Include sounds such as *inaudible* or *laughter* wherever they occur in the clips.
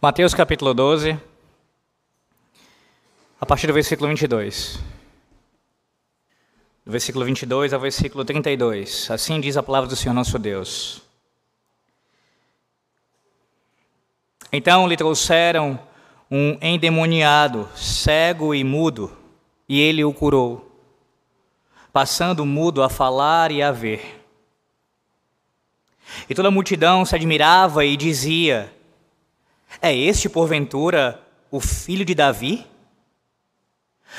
Mateus capítulo 12, a partir do versículo 22. Do versículo 22 ao versículo 32. Assim diz a palavra do Senhor nosso Deus. Então lhe trouxeram um endemoniado, cego e mudo, e ele o curou, passando mudo a falar e a ver. E toda a multidão se admirava e dizia: é este, porventura, o filho de Davi?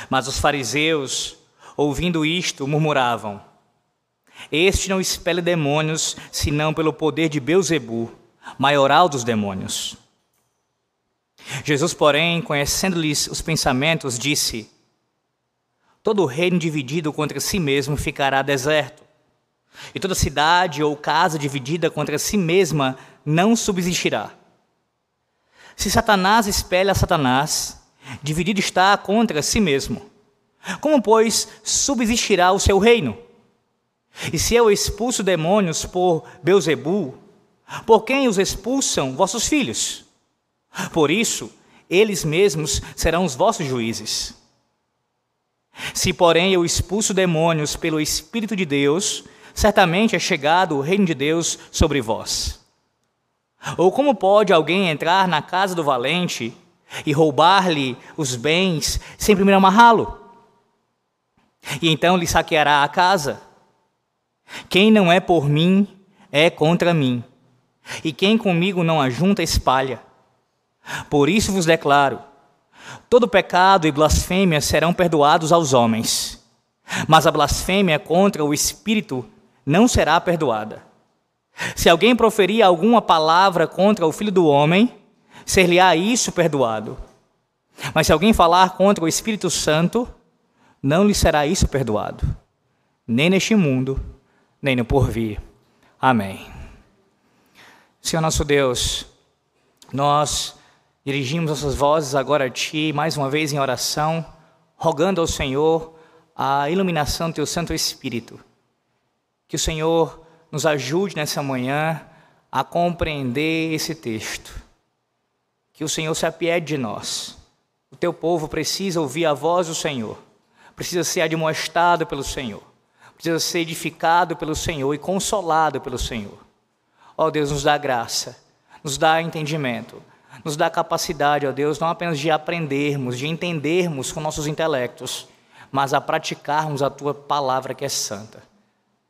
Mas os fariseus, ouvindo isto, murmuravam: Este não expele demônios, senão pelo poder de Beuzebu, maioral dos demônios. Jesus, porém, conhecendo-lhes os pensamentos, disse: Todo reino dividido contra si mesmo ficará deserto, e toda cidade ou casa dividida contra si mesma não subsistirá. Se Satanás espelha Satanás, dividido está contra si mesmo. Como, pois, subsistirá o seu reino? E se eu expulso demônios por Beuzebu, por quem os expulsam vossos filhos? Por isso, eles mesmos serão os vossos juízes. Se, porém, eu expulso demônios pelo Espírito de Deus, certamente é chegado o reino de Deus sobre vós. Ou como pode alguém entrar na casa do valente e roubar-lhe os bens sem primeiro amarrá-lo? E então lhe saqueará a casa. Quem não é por mim é contra mim, e quem comigo não ajunta espalha. Por isso vos declaro: todo pecado e blasfêmia serão perdoados aos homens, mas a blasfêmia contra o Espírito não será perdoada. Se alguém proferir alguma palavra contra o Filho do Homem, ser-lhe-á isso perdoado. Mas se alguém falar contra o Espírito Santo, não lhe será isso perdoado, nem neste mundo, nem no porvir. Amém. Senhor nosso Deus, nós dirigimos nossas vozes agora a Ti, mais uma vez em oração, rogando ao Senhor a iluminação do Teu Santo Espírito. Que o Senhor nos ajude nessa manhã a compreender esse texto. Que o Senhor se apiede de nós. O teu povo precisa ouvir a voz do Senhor, precisa ser admoestado pelo Senhor, precisa ser edificado pelo Senhor e consolado pelo Senhor. Ó oh, Deus, nos dá graça, nos dá entendimento, nos dá capacidade, ó oh Deus, não apenas de aprendermos, de entendermos com nossos intelectos, mas a praticarmos a tua palavra que é santa.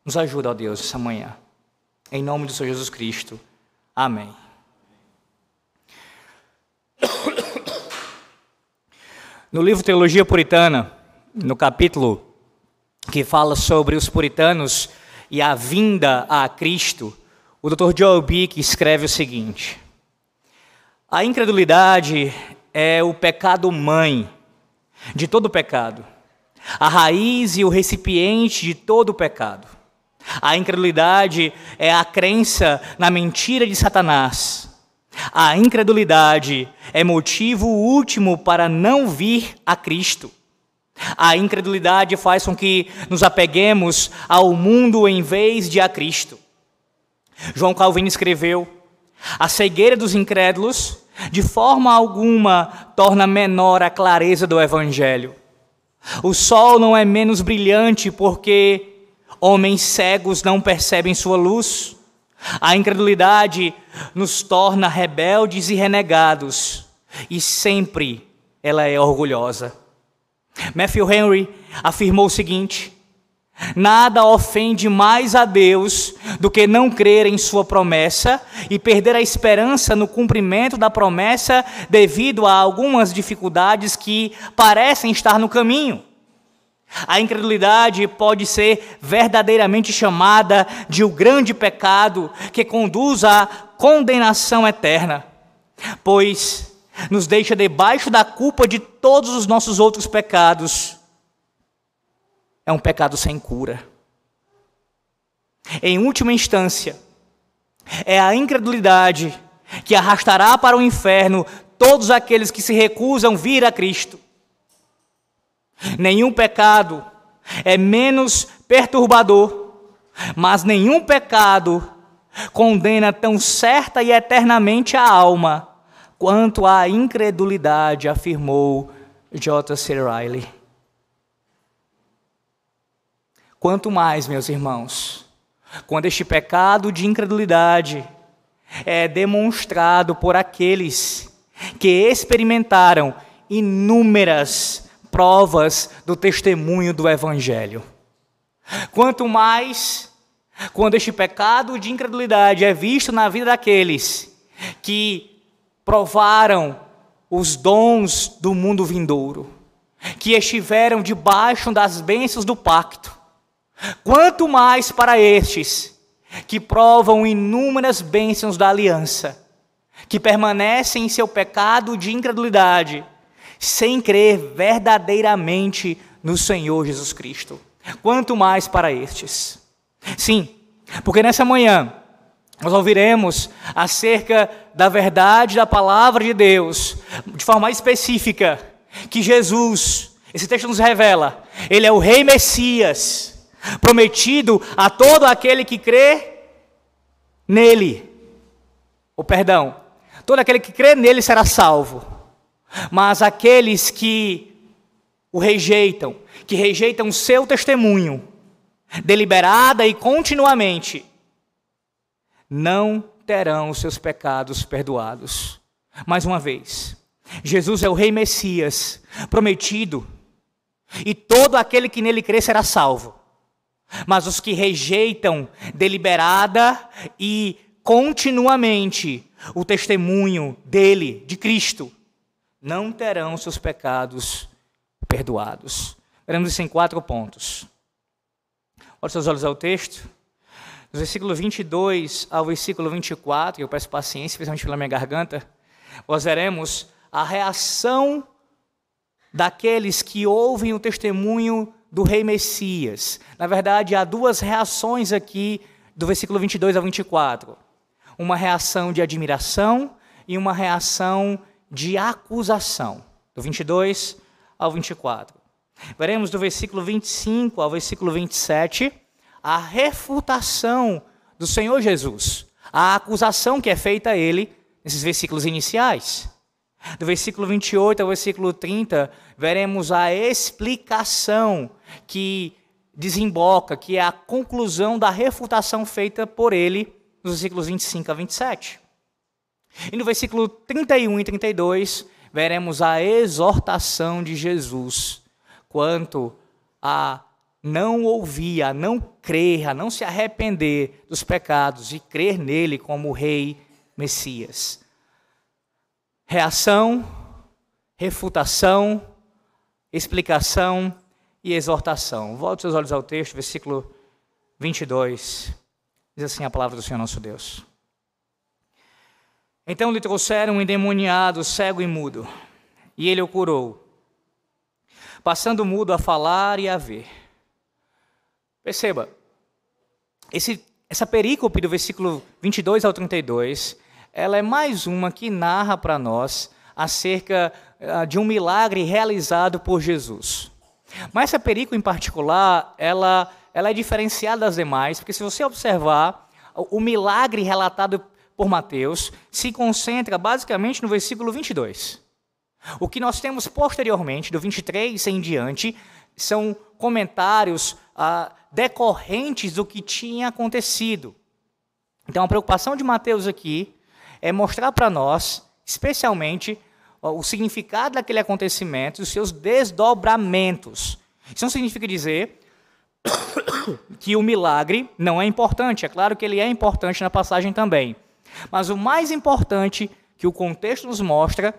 Nos ajuda, ó Deus, essa manhã. Em nome do Senhor Jesus Cristo. Amém. No livro Teologia Puritana, no capítulo que fala sobre os puritanos e a vinda a Cristo, o Dr. Joel Bick escreve o seguinte: A incredulidade é o pecado mãe de todo pecado, a raiz e o recipiente de todo pecado. A incredulidade é a crença na mentira de Satanás. A incredulidade é motivo último para não vir a Cristo. A incredulidade faz com que nos apeguemos ao mundo em vez de a Cristo. João Calvino escreveu: A cegueira dos incrédulos, de forma alguma, torna menor a clareza do Evangelho. O sol não é menos brilhante porque Homens cegos não percebem sua luz. A incredulidade nos torna rebeldes e renegados, e sempre ela é orgulhosa. Matthew Henry afirmou o seguinte: Nada ofende mais a Deus do que não crer em Sua promessa e perder a esperança no cumprimento da promessa devido a algumas dificuldades que parecem estar no caminho. A incredulidade pode ser verdadeiramente chamada de o grande pecado que conduz à condenação eterna, pois nos deixa debaixo da culpa de todos os nossos outros pecados. É um pecado sem cura. Em última instância, é a incredulidade que arrastará para o inferno todos aqueles que se recusam vir a Cristo. Nenhum pecado é menos perturbador, mas nenhum pecado condena tão certa e eternamente a alma quanto à incredulidade, afirmou J.C. Riley. Quanto mais, meus irmãos, quando este pecado de incredulidade é demonstrado por aqueles que experimentaram inúmeras provas do testemunho do Evangelho. Quanto mais quando este pecado de incredulidade é visto na vida daqueles que provaram os dons do mundo vindouro, que estiveram debaixo das bênçãos do pacto, quanto mais para estes que provam inúmeras bênçãos da aliança, que permanecem em seu pecado de incredulidade, sem crer verdadeiramente no Senhor Jesus Cristo. Quanto mais para estes. Sim, porque nessa manhã nós ouviremos acerca da verdade da palavra de Deus, de forma específica, que Jesus, esse texto nos revela, ele é o Rei Messias, prometido a todo aquele que crê nele. O perdão, todo aquele que crê nele será salvo. Mas aqueles que o rejeitam, que rejeitam o seu testemunho, deliberada e continuamente, não terão seus pecados perdoados. Mais uma vez, Jesus é o Rei Messias, prometido, e todo aquele que nele crê será salvo. Mas os que rejeitam deliberada e continuamente o testemunho dele, de Cristo, não terão seus pecados perdoados. Veremos isso em quatro pontos. Olhe seus olhos ao texto. Do versículo 22 ao versículo 24, eu peço paciência, especialmente pela minha garganta, nós veremos a reação daqueles que ouvem o testemunho do rei Messias. Na verdade, há duas reações aqui do versículo 22 ao 24. Uma reação de admiração e uma reação de acusação. Do 22 ao 24. Veremos do versículo 25 ao versículo 27 a refutação do Senhor Jesus, a acusação que é feita a ele nesses versículos iniciais. Do versículo 28 ao versículo 30, veremos a explicação que desemboca, que é a conclusão da refutação feita por ele nos versículos 25 a 27. E no versículo 31 e 32, veremos a exortação de Jesus quanto a não ouvir, a não crer, a não se arrepender dos pecados e crer nele como Rei Messias. Reação, refutação, explicação e exortação. Volte seus olhos ao texto, versículo 22. Diz assim a palavra do Senhor nosso Deus. Então lhe trouxeram um endemoniado, cego e mudo, e ele o curou, passando mudo a falar e a ver. Perceba, esse, essa perícope do versículo 22 ao 32, ela é mais uma que narra para nós acerca uh, de um milagre realizado por Jesus. Mas essa perícope em particular, ela, ela é diferenciada das demais, porque se você observar, o milagre relatado por Mateus se concentra basicamente no versículo 22. O que nós temos posteriormente, do 23 em diante, são comentários ah, decorrentes do que tinha acontecido. Então, a preocupação de Mateus aqui é mostrar para nós, especialmente, o significado daquele acontecimento e os seus desdobramentos. Isso não significa dizer *coughs* que o milagre não é importante. É claro que ele é importante na passagem também. Mas o mais importante que o contexto nos mostra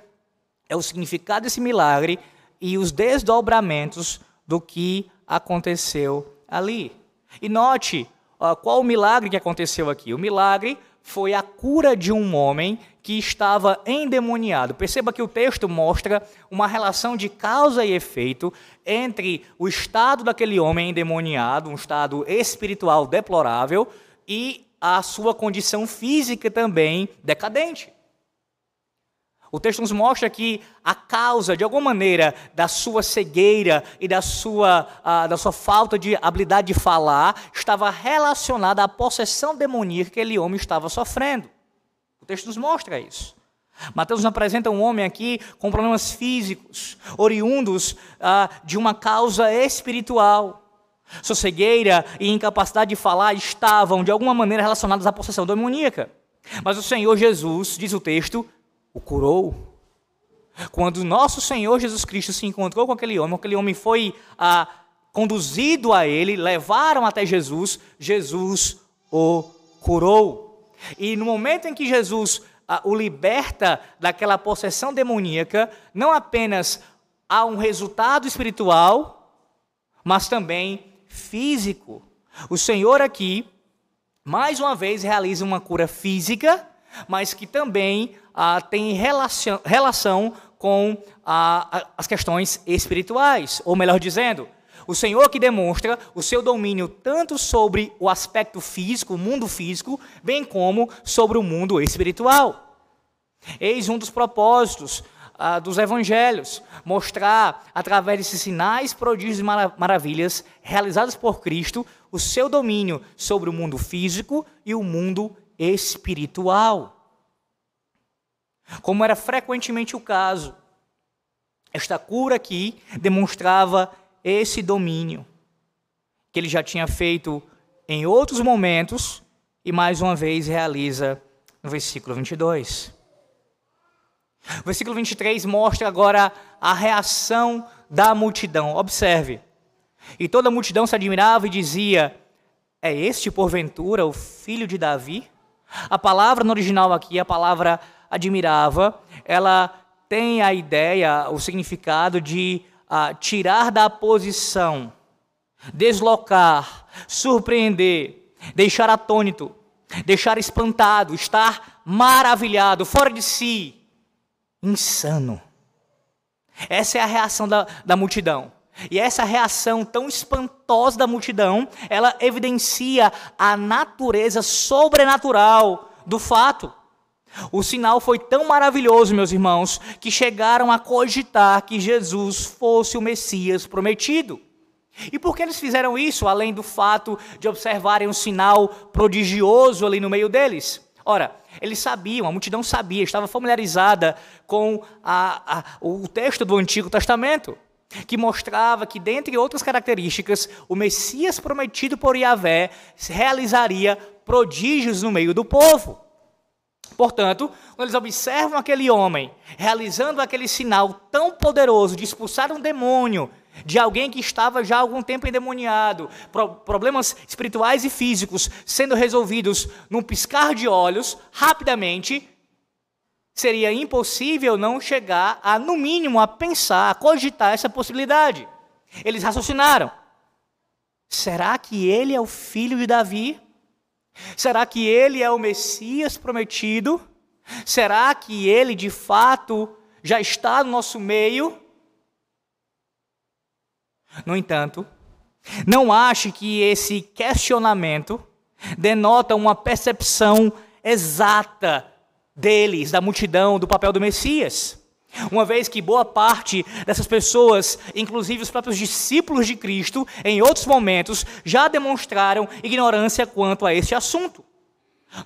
é o significado desse milagre e os desdobramentos do que aconteceu ali. E note uh, qual o milagre que aconteceu aqui. O milagre foi a cura de um homem que estava endemoniado. Perceba que o texto mostra uma relação de causa e efeito entre o estado daquele homem endemoniado, um estado espiritual deplorável, e a sua condição física também decadente. O texto nos mostra que a causa, de alguma maneira, da sua cegueira e da sua, uh, da sua falta de habilidade de falar estava relacionada à possessão demoníaca que aquele homem estava sofrendo. O texto nos mostra isso. Mateus nos apresenta um homem aqui com problemas físicos, oriundos ah, de uma causa espiritual. Sua cegueira e incapacidade de falar estavam, de alguma maneira, relacionadas à possessão demoníaca. Mas o Senhor Jesus, diz o texto, o curou. Quando nosso Senhor Jesus Cristo se encontrou com aquele homem, aquele homem foi ah, conduzido a ele, levaram até Jesus, Jesus o curou. E no momento em que Jesus ah, o liberta daquela possessão demoníaca, não apenas há um resultado espiritual, mas também físico. O Senhor aqui, mais uma vez, realiza uma cura física, mas que também ah, tem relação, relação com ah, as questões espirituais. Ou melhor dizendo, o Senhor que demonstra o seu domínio tanto sobre o aspecto físico, o mundo físico, bem como sobre o mundo espiritual. Eis um dos propósitos ah, dos evangelhos: mostrar, através desses sinais, prodígios e maravilhas realizados por Cristo, o seu domínio sobre o mundo físico e o mundo espiritual. Como era frequentemente o caso, esta cura aqui demonstrava esse domínio que ele já tinha feito em outros momentos e mais uma vez realiza no versículo 22. O versículo 23 mostra agora a reação da multidão. Observe. E toda a multidão se admirava e dizia: É este, porventura, o filho de Davi? A palavra no original aqui, a palavra admirava, ela tem a ideia, o significado de uh, tirar da posição, deslocar, surpreender, deixar atônito, deixar espantado, estar maravilhado, fora de si insano. Essa é a reação da, da multidão. E essa reação tão espantosa da multidão, ela evidencia a natureza sobrenatural do fato. O sinal foi tão maravilhoso, meus irmãos, que chegaram a cogitar que Jesus fosse o Messias prometido. E por que eles fizeram isso, além do fato de observarem um sinal prodigioso ali no meio deles? Ora, eles sabiam, a multidão sabia, estava familiarizada com a, a, o texto do Antigo Testamento, que mostrava que, dentre outras características, o Messias prometido por Yahvé realizaria prodígios no meio do povo. Portanto, quando eles observam aquele homem realizando aquele sinal tão poderoso de expulsar um demônio de alguém que estava já há algum tempo endemoniado, problemas espirituais e físicos sendo resolvidos num piscar de olhos, rapidamente, seria impossível não chegar a, no mínimo, a pensar, a cogitar essa possibilidade. Eles raciocinaram: será que ele é o filho de Davi? Será que ele é o Messias prometido? Será que ele de fato já está no nosso meio? No entanto, não ache que esse questionamento denota uma percepção exata deles, da multidão, do papel do Messias. Uma vez que boa parte dessas pessoas, inclusive os próprios discípulos de Cristo, em outros momentos, já demonstraram ignorância quanto a este assunto.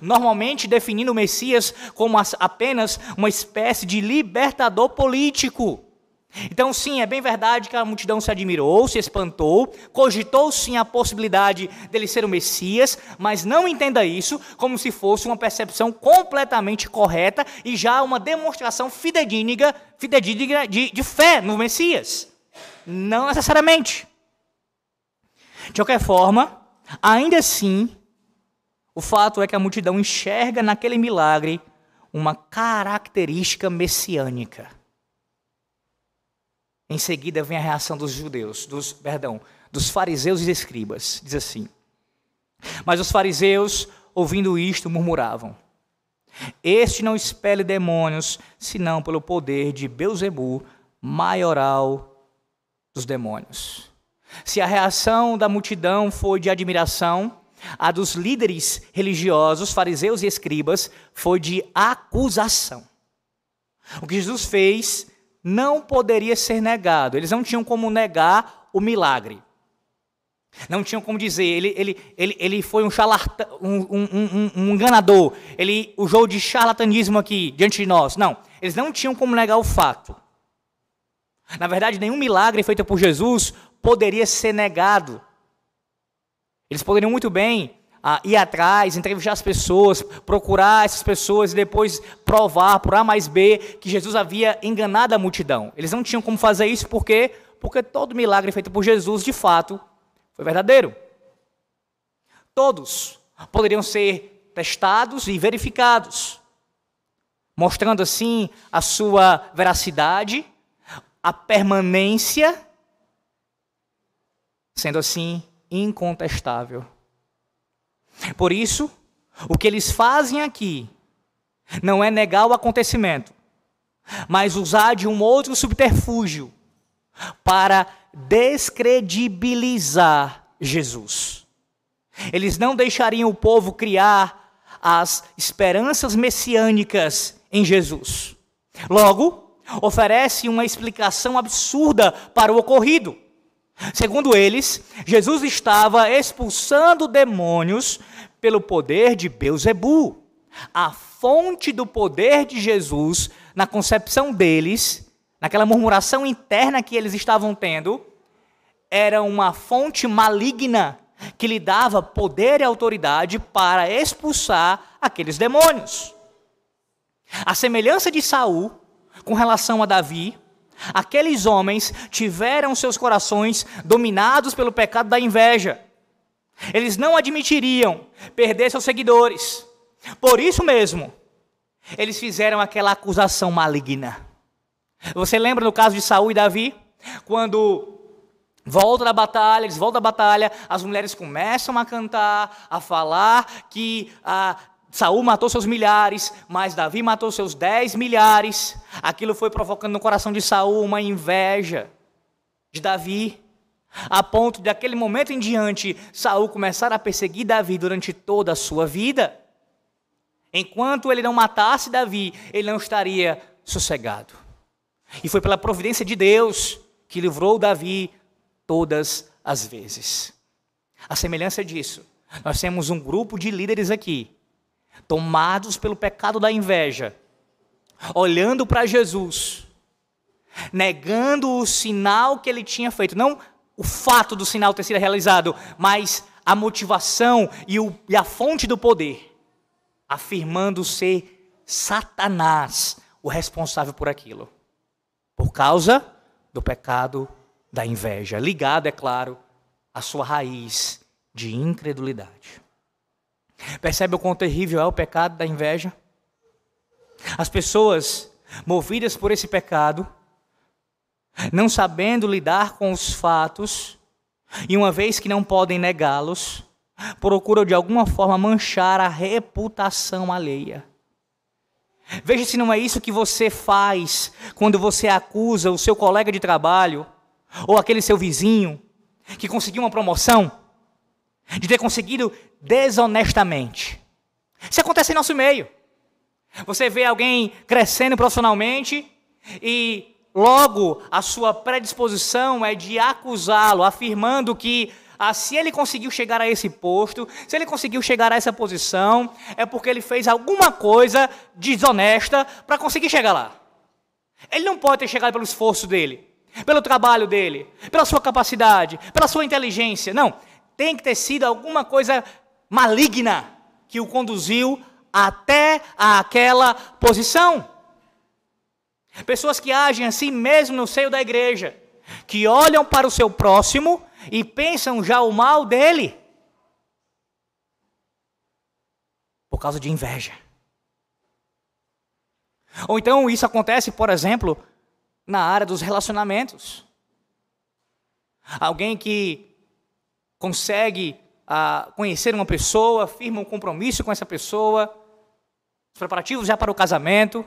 Normalmente definindo o Messias como apenas uma espécie de libertador político então, sim, é bem verdade que a multidão se admirou, se espantou, cogitou sim a possibilidade dele ser o Messias, mas não entenda isso como se fosse uma percepção completamente correta e já uma demonstração fidedigna, fidedigna de, de fé no Messias. Não necessariamente. De qualquer forma, ainda assim, o fato é que a multidão enxerga naquele milagre uma característica messiânica. Em seguida vem a reação dos judeus, dos, perdão, dos fariseus e escribas. Diz assim: Mas os fariseus, ouvindo isto, murmuravam: Este não expele demônios, senão pelo poder de Beuzebu, maioral dos demônios. Se a reação da multidão foi de admiração, a dos líderes religiosos, fariseus e escribas, foi de acusação. O que Jesus fez não poderia ser negado. Eles não tinham como negar o milagre. Não tinham como dizer, ele, ele, ele, ele foi um, charlatan, um, um, um, um enganador, ele usou de charlatanismo aqui diante de nós. Não, eles não tinham como negar o fato. Na verdade, nenhum milagre feito por Jesus poderia ser negado. Eles poderiam muito bem ah, ir atrás, entrevistar as pessoas, procurar essas pessoas e depois provar por A mais B que Jesus havia enganado a multidão. Eles não tinham como fazer isso porque porque todo milagre feito por Jesus, de fato, foi verdadeiro. Todos poderiam ser testados e verificados, mostrando assim a sua veracidade, a permanência, sendo assim incontestável. Por isso, o que eles fazem aqui não é negar o acontecimento, mas usar de um outro subterfúgio para descredibilizar Jesus. Eles não deixariam o povo criar as esperanças messiânicas em Jesus. Logo, oferece uma explicação absurda para o ocorrido. Segundo eles, Jesus estava expulsando demônios pelo poder de Beuzebu. A fonte do poder de Jesus, na concepção deles, naquela murmuração interna que eles estavam tendo, era uma fonte maligna que lhe dava poder e autoridade para expulsar aqueles demônios. A semelhança de Saul com relação a Davi, aqueles homens tiveram seus corações dominados pelo pecado da inveja. Eles não admitiriam perder seus seguidores. Por isso mesmo, eles fizeram aquela acusação maligna. Você lembra no caso de Saul e Davi? Quando volta da batalha, eles voltam da batalha, as mulheres começam a cantar, a falar que ah, Saul matou seus milhares, mas Davi matou seus dez milhares. Aquilo foi provocando no coração de Saul uma inveja de Davi, a ponto de aquele momento em diante Saul começar a perseguir Davi durante toda a sua vida. Enquanto ele não matasse Davi, ele não estaria sossegado. E foi pela providência de Deus que livrou Davi todas as vezes. A semelhança disso, nós temos um grupo de líderes aqui, tomados pelo pecado da inveja, olhando para Jesus, negando o sinal que ele tinha feito, não o fato do sinal ter sido realizado, mas a motivação e, o, e a fonte do poder, afirmando ser Satanás o responsável por aquilo. Por causa do pecado da inveja, ligado, é claro, à sua raiz de incredulidade. Percebe o quão terrível é o pecado da inveja? As pessoas movidas por esse pecado, não sabendo lidar com os fatos, e uma vez que não podem negá-los, procuram de alguma forma manchar a reputação alheia. Veja se não é isso que você faz quando você acusa o seu colega de trabalho ou aquele seu vizinho que conseguiu uma promoção de ter conseguido desonestamente. Isso acontece em nosso meio. Você vê alguém crescendo profissionalmente e logo a sua predisposição é de acusá-lo, afirmando que ah, se ele conseguiu chegar a esse posto, se ele conseguiu chegar a essa posição, é porque ele fez alguma coisa desonesta para conseguir chegar lá. Ele não pode ter chegado pelo esforço dele, pelo trabalho dele, pela sua capacidade, pela sua inteligência. Não. Tem que ter sido alguma coisa maligna que o conduziu até aquela posição. Pessoas que agem assim mesmo no seio da igreja, que olham para o seu próximo e pensam já o mal dele por causa de inveja. Ou então isso acontece, por exemplo, na área dos relacionamentos. Alguém que consegue ah, conhecer uma pessoa, firma um compromisso com essa pessoa, os preparativos já para o casamento,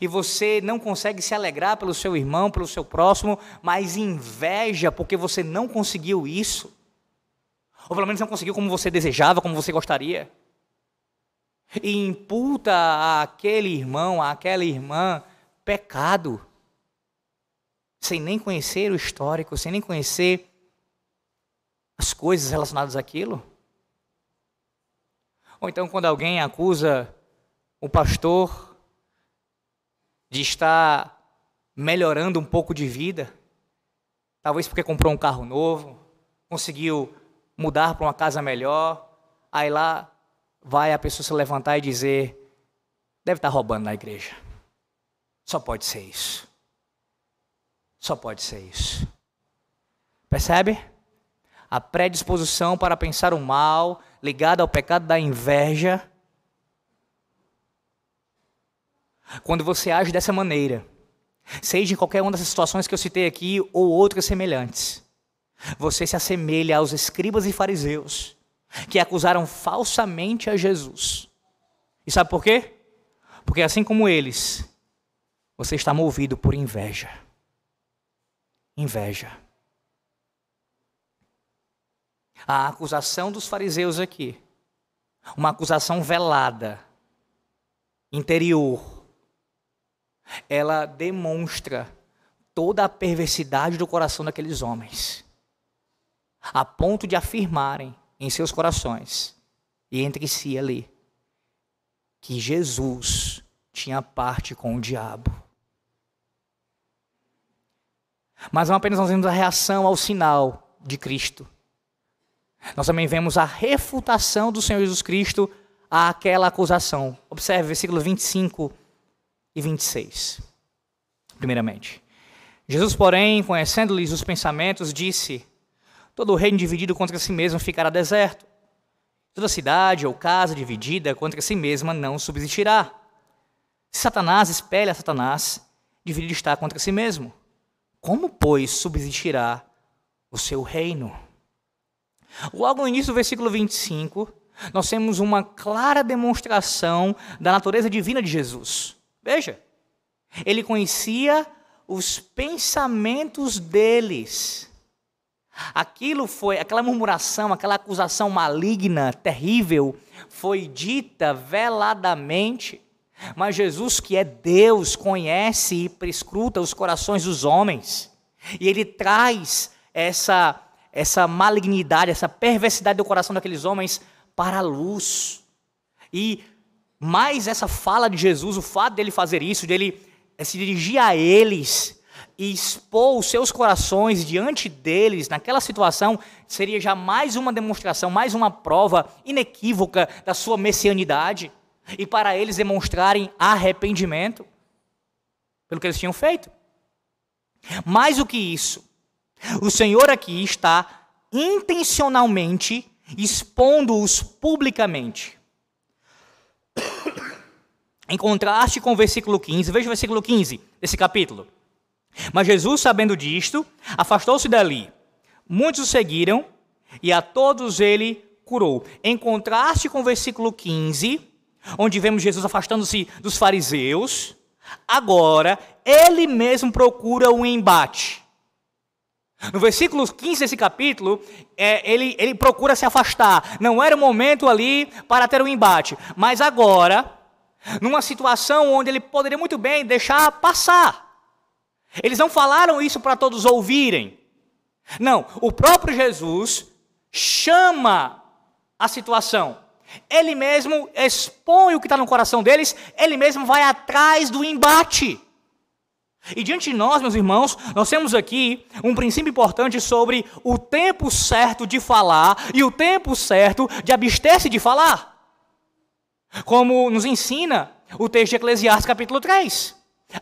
e você não consegue se alegrar pelo seu irmão, pelo seu próximo, mas inveja porque você não conseguiu isso. Ou pelo menos não conseguiu como você desejava, como você gostaria. E imputa àquele irmão, àquela irmã, pecado. Sem nem conhecer o histórico, sem nem conhecer as coisas relacionadas àquilo? Ou então, quando alguém acusa o pastor de estar melhorando um pouco de vida, talvez porque comprou um carro novo, conseguiu mudar para uma casa melhor, aí lá vai a pessoa se levantar e dizer: deve estar roubando na igreja. Só pode ser isso. Só pode ser isso. Percebe? A predisposição para pensar o mal, ligada ao pecado da inveja. Quando você age dessa maneira, seja em qualquer uma dessas situações que eu citei aqui ou outras semelhantes, você se assemelha aos escribas e fariseus que acusaram falsamente a Jesus. E sabe por quê? Porque assim como eles, você está movido por inveja. Inveja. A acusação dos fariseus aqui, uma acusação velada, interior, ela demonstra toda a perversidade do coração daqueles homens, a ponto de afirmarem em seus corações e entre si ali que Jesus tinha parte com o diabo. Mas não apenas nós vemos a reação ao sinal de Cristo. Nós também vemos a refutação do Senhor Jesus Cristo àquela acusação. Observe versículo 25 e 26. Primeiramente. Jesus, porém, conhecendo-lhes os pensamentos, disse: Todo reino dividido contra si mesmo ficará deserto. Toda cidade ou casa dividida contra si mesma não subsistirá. Se Satanás espelha Satanás, dividido está contra si mesmo. Como, pois, subsistirá o seu reino? Logo no início do versículo 25, nós temos uma clara demonstração da natureza divina de Jesus. Veja, ele conhecia os pensamentos deles. Aquilo foi, aquela murmuração, aquela acusação maligna, terrível, foi dita veladamente. Mas Jesus, que é Deus, conhece e prescruta os corações dos homens. E ele traz essa essa malignidade, essa perversidade do coração daqueles homens para a luz. E mais essa fala de Jesus, o fato dele fazer isso, dele se dirigir a eles e expor os seus corações diante deles naquela situação, seria já mais uma demonstração, mais uma prova inequívoca da sua messianidade e para eles demonstrarem arrependimento pelo que eles tinham feito. Mais do que isso, o Senhor aqui está intencionalmente expondo-os publicamente. *coughs* Em contraste com o versículo 15, veja o versículo 15 desse capítulo. Mas Jesus, sabendo disto, afastou-se dali. Muitos o seguiram e a todos ele curou. Em contraste com o versículo 15, onde vemos Jesus afastando-se dos fariseus, agora ele mesmo procura um embate. No versículo 15 desse capítulo, é, ele, ele procura se afastar. Não era o momento ali para ter um embate. Mas agora, numa situação onde ele poderia muito bem deixar passar. Eles não falaram isso para todos ouvirem. Não, o próprio Jesus chama a situação. Ele mesmo expõe o que está no coração deles, ele mesmo vai atrás do embate. E diante de nós, meus irmãos, nós temos aqui um princípio importante sobre o tempo certo de falar e o tempo certo de abster-se de falar. Como nos ensina o texto de Eclesiastes, capítulo 3.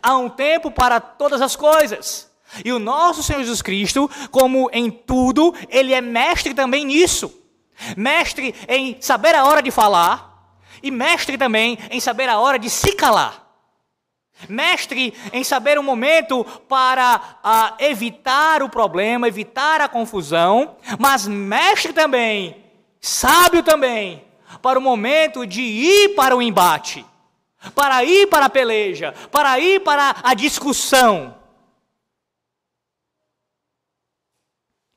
Há um tempo para todas as coisas. E o nosso Senhor Jesus Cristo, como em tudo, ele é mestre também nisso. Mestre em saber a hora de falar e mestre também em saber a hora de se calar. Mestre em saber o momento para uh, evitar o problema, evitar a confusão, mas mestre também, sábio também, para o momento de ir para o embate, para ir para a peleja, para ir para a discussão.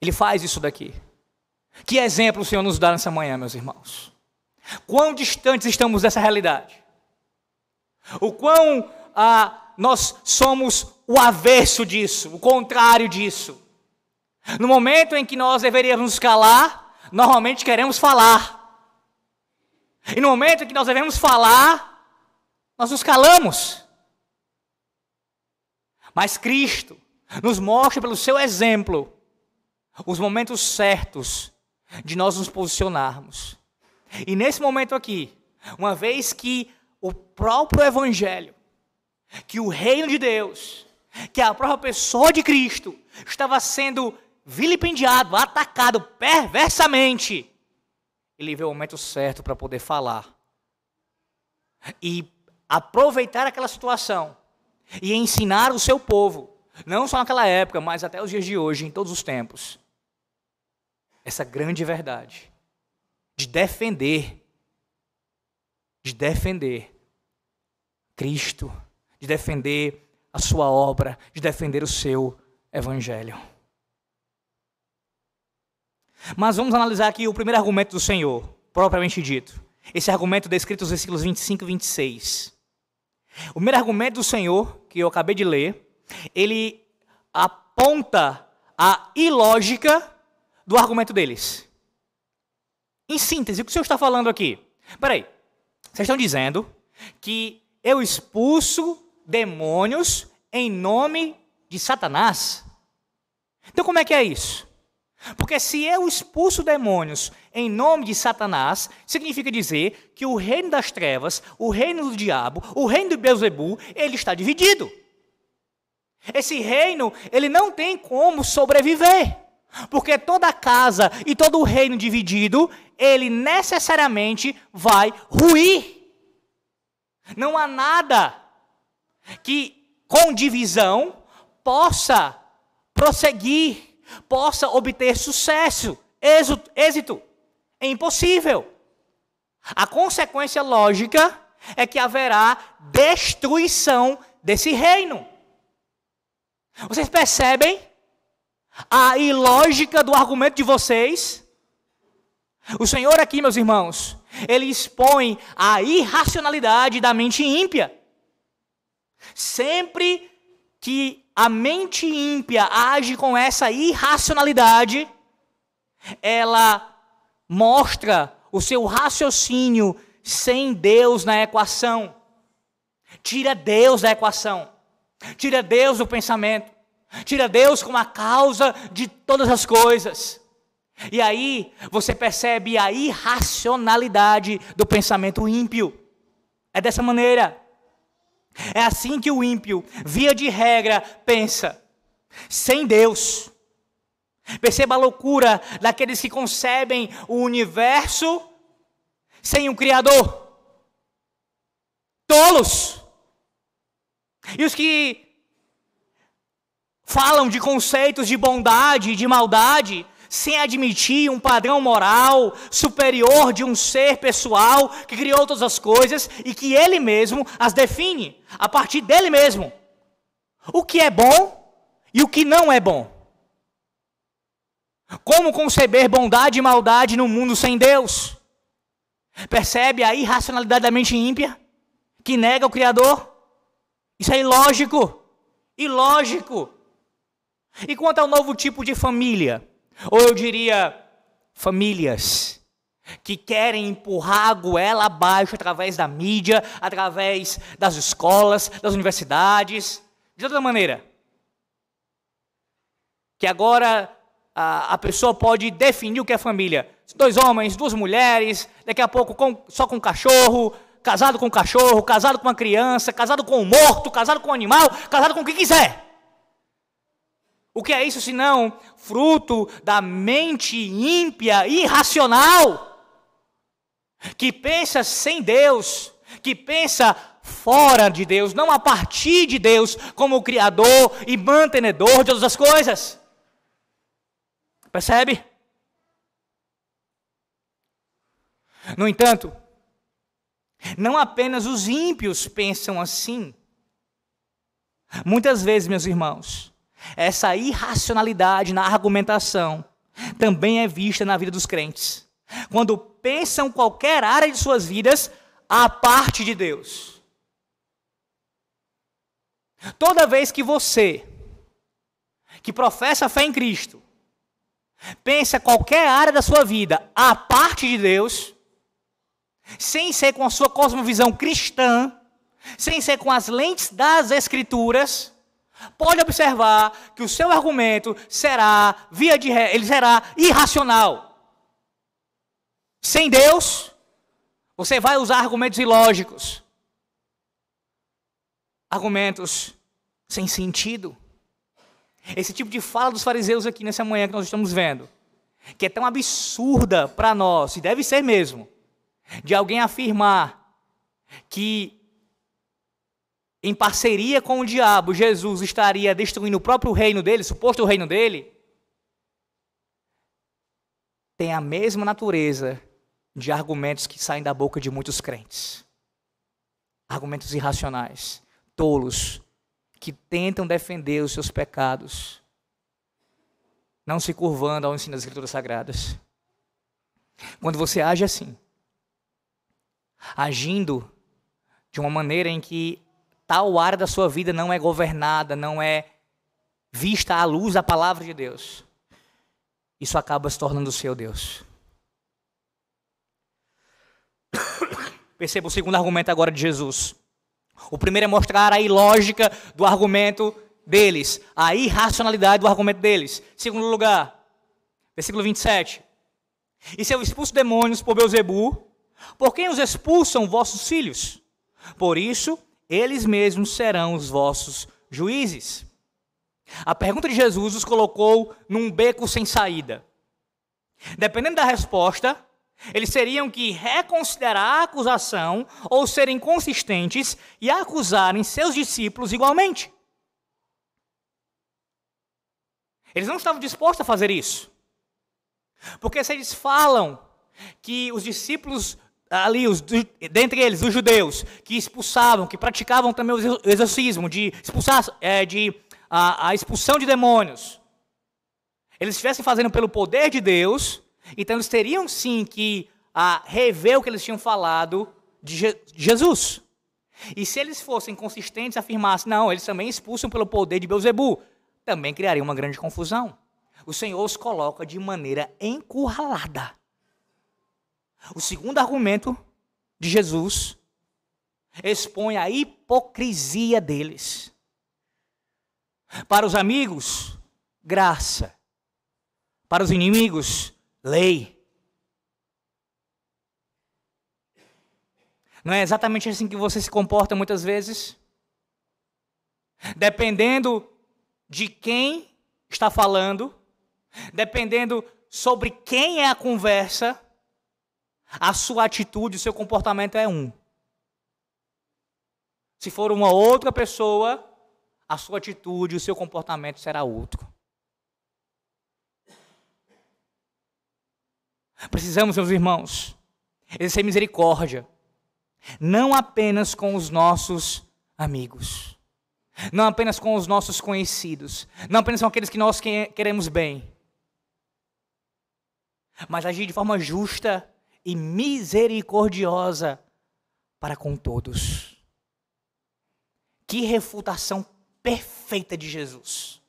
Ele faz isso daqui. Que exemplo o Senhor nos dá nessa manhã, meus irmãos? Quão distantes estamos dessa realidade? O quão ah, nós somos o avesso disso, o contrário disso. No momento em que nós deveríamos calar, normalmente queremos falar. E no momento em que nós devemos falar, nós nos calamos. Mas Cristo nos mostra pelo seu exemplo os momentos certos de nós nos posicionarmos. E nesse momento aqui, uma vez que o próprio Evangelho, que o reino de Deus, que a própria pessoa de Cristo estava sendo vilipendiado, atacado perversamente, ele vê o momento certo para poder falar. E aproveitar aquela situação e ensinar o seu povo, não só naquela época, mas até os dias de hoje, em todos os tempos, essa grande verdade de defender, de defender Cristo, de defender a sua obra, de defender o seu evangelho. Mas vamos analisar aqui o primeiro argumento do Senhor, propriamente dito. Esse argumento descrito nos versículos 25 e 26. O primeiro argumento do Senhor, que eu acabei de ler, ele aponta a ilógica do argumento deles. Em síntese, o que o Senhor está falando aqui? Peraí, vocês estão dizendo que eu expulso demônios em nome de Satanás? Então, como é que é isso? Porque se eu expulso demônios em nome de Satanás, significa dizer que o reino das trevas, o reino do diabo, o reino de Beuzebu, ele está dividido. Esse reino, ele não tem como sobreviver. Porque toda casa e todo o reino dividido, ele necessariamente vai ruir. Não há nada que com divisão possa prosseguir possa obter sucesso, êxito. É impossível. A consequência lógica é que haverá destruição desse reino. Vocês percebem a ilógica do argumento de vocês? O Senhor aqui, meus irmãos, ele expõe a irracionalidade da mente ímpia. Sempre que a mente ímpia age com essa irracionalidade, ela mostra o seu raciocínio sem Deus na equação. Tira Deus da equação. Tira Deus do pensamento. Tira Deus como a causa de todas as coisas. E aí você percebe a irracionalidade do pensamento ímpio. É dessa maneira. É assim que o ímpio, via de regra, pensa. Sem Deus. Perceba a loucura daqueles que concebem o universo sem um Criador. Tolos. E os que falam de conceitos de bondade e de maldade sem admitir um padrão moral superior de um ser pessoal que criou todas as coisas e que ele mesmo as define a partir dele mesmo. O que é bom e o que não é bom. Como conceber bondade e maldade no mundo sem Deus? Percebe a irracionalidade da mente ímpia que nega o Criador? Isso é ilógico. Ilógico. E quanto ao novo tipo de família? Ou eu diria, famílias que querem empurrar a goela abaixo através da mídia, através das escolas, das universidades, de outra maneira. Que agora a, a pessoa pode definir o que é família. Dois homens, duas mulheres, daqui a pouco com, só com cachorro, casado com cachorro, casado com uma criança, casado com um morto, casado com um animal, casado com o que quiser. O que é isso senão fruto da mente ímpia, irracional, que pensa sem Deus, que pensa fora de Deus, não a partir de Deus, como o Criador e mantenedor de todas as coisas. Percebe? No entanto, não apenas os ímpios pensam assim. Muitas vezes, meus irmãos, essa irracionalidade na argumentação também é vista na vida dos crentes. Quando pensam qualquer área de suas vidas à parte de Deus. Toda vez que você, que professa fé em Cristo, pensa qualquer área da sua vida a parte de Deus, sem ser com a sua cosmovisão cristã, sem ser com as lentes das Escrituras, pode observar que o seu argumento será, via de ré, ele será irracional. Sem Deus, você vai usar argumentos ilógicos, argumentos sem sentido. Esse tipo de fala dos fariseus aqui nessa manhã que nós estamos vendo, que é tão absurda para nós, e deve ser mesmo, de alguém afirmar que em parceria com o diabo, Jesus estaria destruindo o próprio reino dele, suposto reino dele, tem a mesma natureza de argumentos que saem da boca de muitos crentes. Argumentos irracionais, tolos, que tentam defender os seus pecados, não se curvando ao ensino das Escrituras Sagradas. Quando você age assim, agindo de uma maneira em que tal área da sua vida não é governada, não é vista à luz da palavra de Deus, isso acaba se tornando o seu Deus. *coughs* Perceba o segundo argumento agora de Jesus. O primeiro é mostrar a ilógica do argumento deles, a irracionalidade do argumento deles. Segundo lugar, versículo 27. E se eu expulso demônios por Beuzebu, por quem os expulsam vossos filhos? Por isso, eles mesmos serão os vossos juízes. A pergunta de Jesus os colocou num beco sem saída. Dependendo da resposta, eles teriam que reconsiderar a acusação ou serem consistentes e acusarem seus discípulos igualmente. Eles não estavam dispostos a fazer isso. Porque se eles falam que os discípulos ali, os, dentre eles, os judeus, que expulsavam, que praticavam também o exorcismo, de expulsar, é, de, a, a expulsão de demônios, eles estivessem fazendo pelo poder de Deus, então eles teriam sim que a, rever o que eles tinham falado de, Je Jesus. E se eles fossem consistentes, afirmassem, não, eles também expulsam pelo poder de Beuzebu, também criaria uma grande confusão. O Senhor os coloca de maneira encurralada. O segundo argumento de Jesus expõe a hipocrisia deles. Para os amigos, graça. Para os inimigos, lei. Não é exatamente assim que você se comporta muitas vezes? Dependendo de quem está falando, dependendo sobre quem é a conversa, a sua atitude, o seu comportamento é um. Se for uma outra pessoa, a sua atitude, o seu comportamento será outro. Precisamos, meus irmãos, exercer misericórdia, não apenas com os nossos amigos, não apenas com os nossos conhecidos, não apenas com aqueles que nós queremos bem, mas agir de forma justa e misericordiosa para com todos. Que refutação perfeita de Jesus.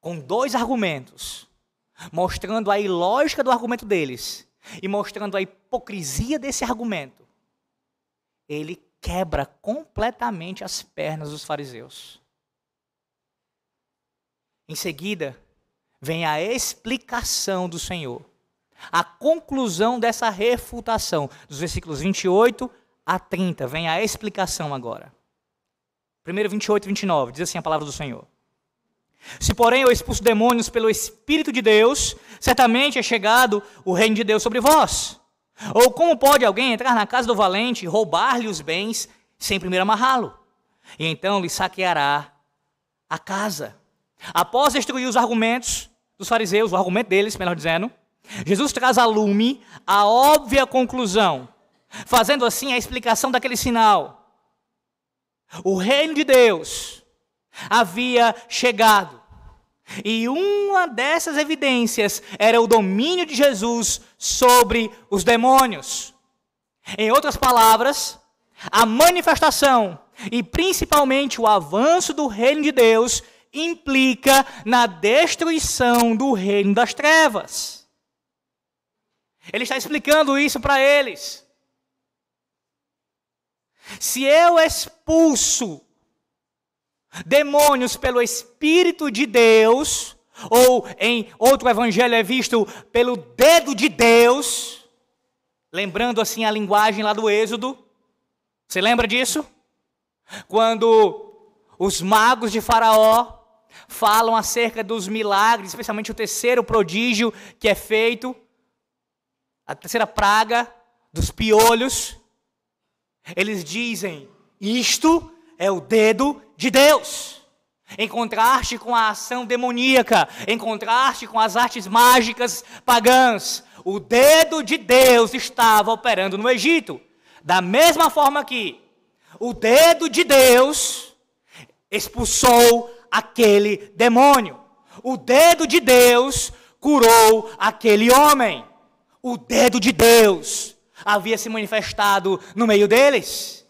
Com dois argumentos, mostrando a ilógica do argumento deles e mostrando a hipocrisia desse argumento. Ele quebra completamente as pernas dos fariseus. Em seguida, vem a explicação do Senhor a conclusão dessa refutação, dos versículos 28 a 30. Vem a explicação agora. Primeiro 28 e 29, diz assim a palavra do Senhor. Se, porém, eu expulso demônios pelo Espírito de Deus, certamente é chegado o reino de Deus sobre vós. Ou como pode alguém entrar na casa do valente, roubar-lhe os bens, sem primeiro amarrá-lo? E então lhe saqueará a casa. Após destruir os argumentos dos fariseus, o argumento deles, melhor dizendo, Jesus traz a lume a óbvia conclusão, fazendo assim a explicação daquele sinal. O reino de Deus havia chegado. E uma dessas evidências era o domínio de Jesus sobre os demônios. Em outras palavras, a manifestação e principalmente o avanço do reino de Deus implica na destruição do reino das trevas. Ele está explicando isso para eles. Se eu expulso demônios pelo Espírito de Deus, ou em outro evangelho é visto pelo dedo de Deus, lembrando assim a linguagem lá do Êxodo. Você lembra disso? Quando os magos de Faraó falam acerca dos milagres, especialmente o terceiro prodígio que é feito, a terceira praga dos piolhos, eles dizem: Isto é o dedo de Deus. Em contraste com a ação demoníaca, em contraste com as artes mágicas pagãs, o dedo de Deus estava operando no Egito. Da mesma forma que o dedo de Deus expulsou aquele demônio. O dedo de Deus curou aquele homem. O dedo de Deus havia se manifestado no meio deles,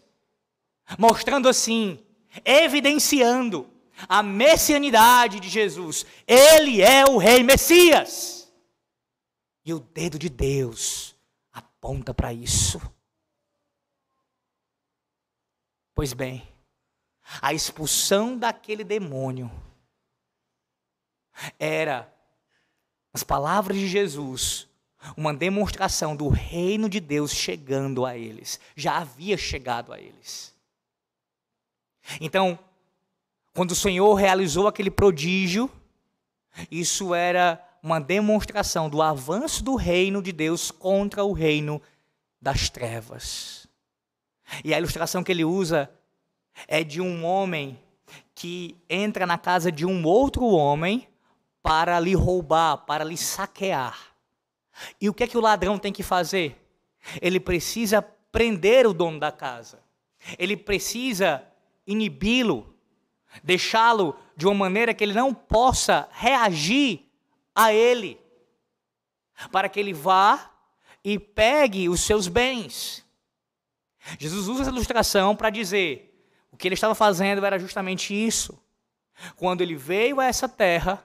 mostrando assim, evidenciando a messianidade de Jesus. Ele é o Rei Messias. E o dedo de Deus aponta para isso. Pois bem, a expulsão daquele demônio era, as palavras de Jesus, uma demonstração do reino de Deus chegando a eles. Já havia chegado a eles. Então, quando o Senhor realizou aquele prodígio, isso era uma demonstração do avanço do reino de Deus contra o reino das trevas. E a ilustração que ele usa é de um homem que entra na casa de um outro homem para lhe roubar, para lhe saquear. E o que é que o ladrão tem que fazer? Ele precisa prender o dono da casa. Ele precisa inibi-lo, deixá-lo de uma maneira que ele não possa reagir a ele, para que ele vá e pegue os seus bens. Jesus usa essa ilustração para dizer: o que ele estava fazendo era justamente isso. Quando ele veio a essa terra,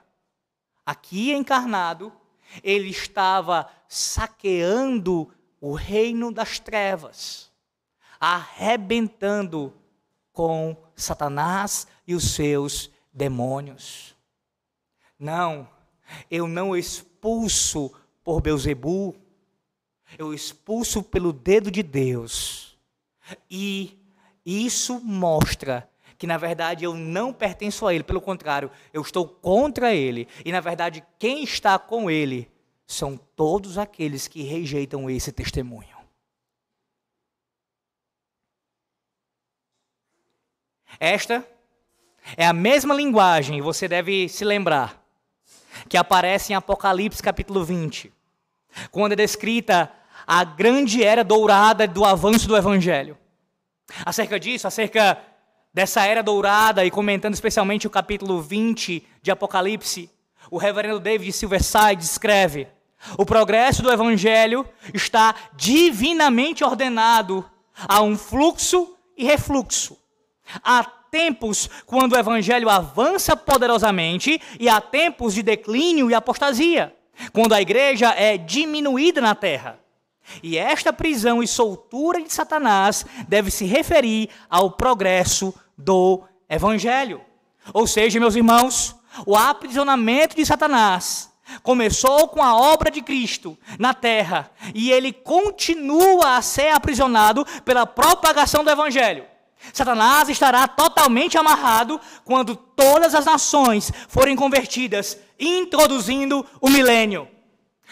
aqui encarnado, ele estava saqueando o reino das trevas, arrebentando com Satanás e os seus demônios. Não, eu não expulso por Beuzebu, eu expulso pelo dedo de Deus. E isso mostra que na verdade eu não pertenço a ele, pelo contrário, eu estou contra ele. E na verdade, quem está com ele são todos aqueles que rejeitam esse testemunho. Esta é a mesma linguagem, você deve se lembrar, que aparece em Apocalipse capítulo 20, quando é descrita a grande era dourada do avanço do evangelho. Acerca disso, acerca dessa era dourada e comentando especialmente o capítulo 20 de Apocalipse, o reverendo David Silverside escreve: O progresso do evangelho está divinamente ordenado a um fluxo e refluxo. Há tempos quando o evangelho avança poderosamente e há tempos de declínio e apostasia, quando a igreja é diminuída na terra. E esta prisão e soltura de Satanás deve se referir ao progresso do Evangelho. Ou seja, meus irmãos, o aprisionamento de Satanás começou com a obra de Cristo na terra e ele continua a ser aprisionado pela propagação do Evangelho. Satanás estará totalmente amarrado quando todas as nações forem convertidas, introduzindo o milênio.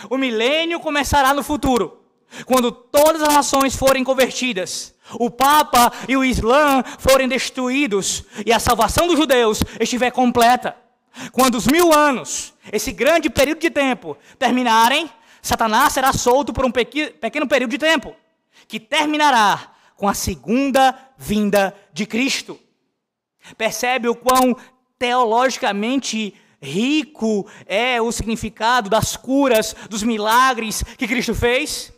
O milênio começará no futuro. Quando todas as nações forem convertidas, o Papa e o Islã forem destruídos e a salvação dos judeus estiver completa, quando os mil anos, esse grande período de tempo, terminarem, Satanás será solto por um pequeno período de tempo, que terminará com a segunda vinda de Cristo. Percebe o quão teologicamente rico é o significado das curas, dos milagres que Cristo fez?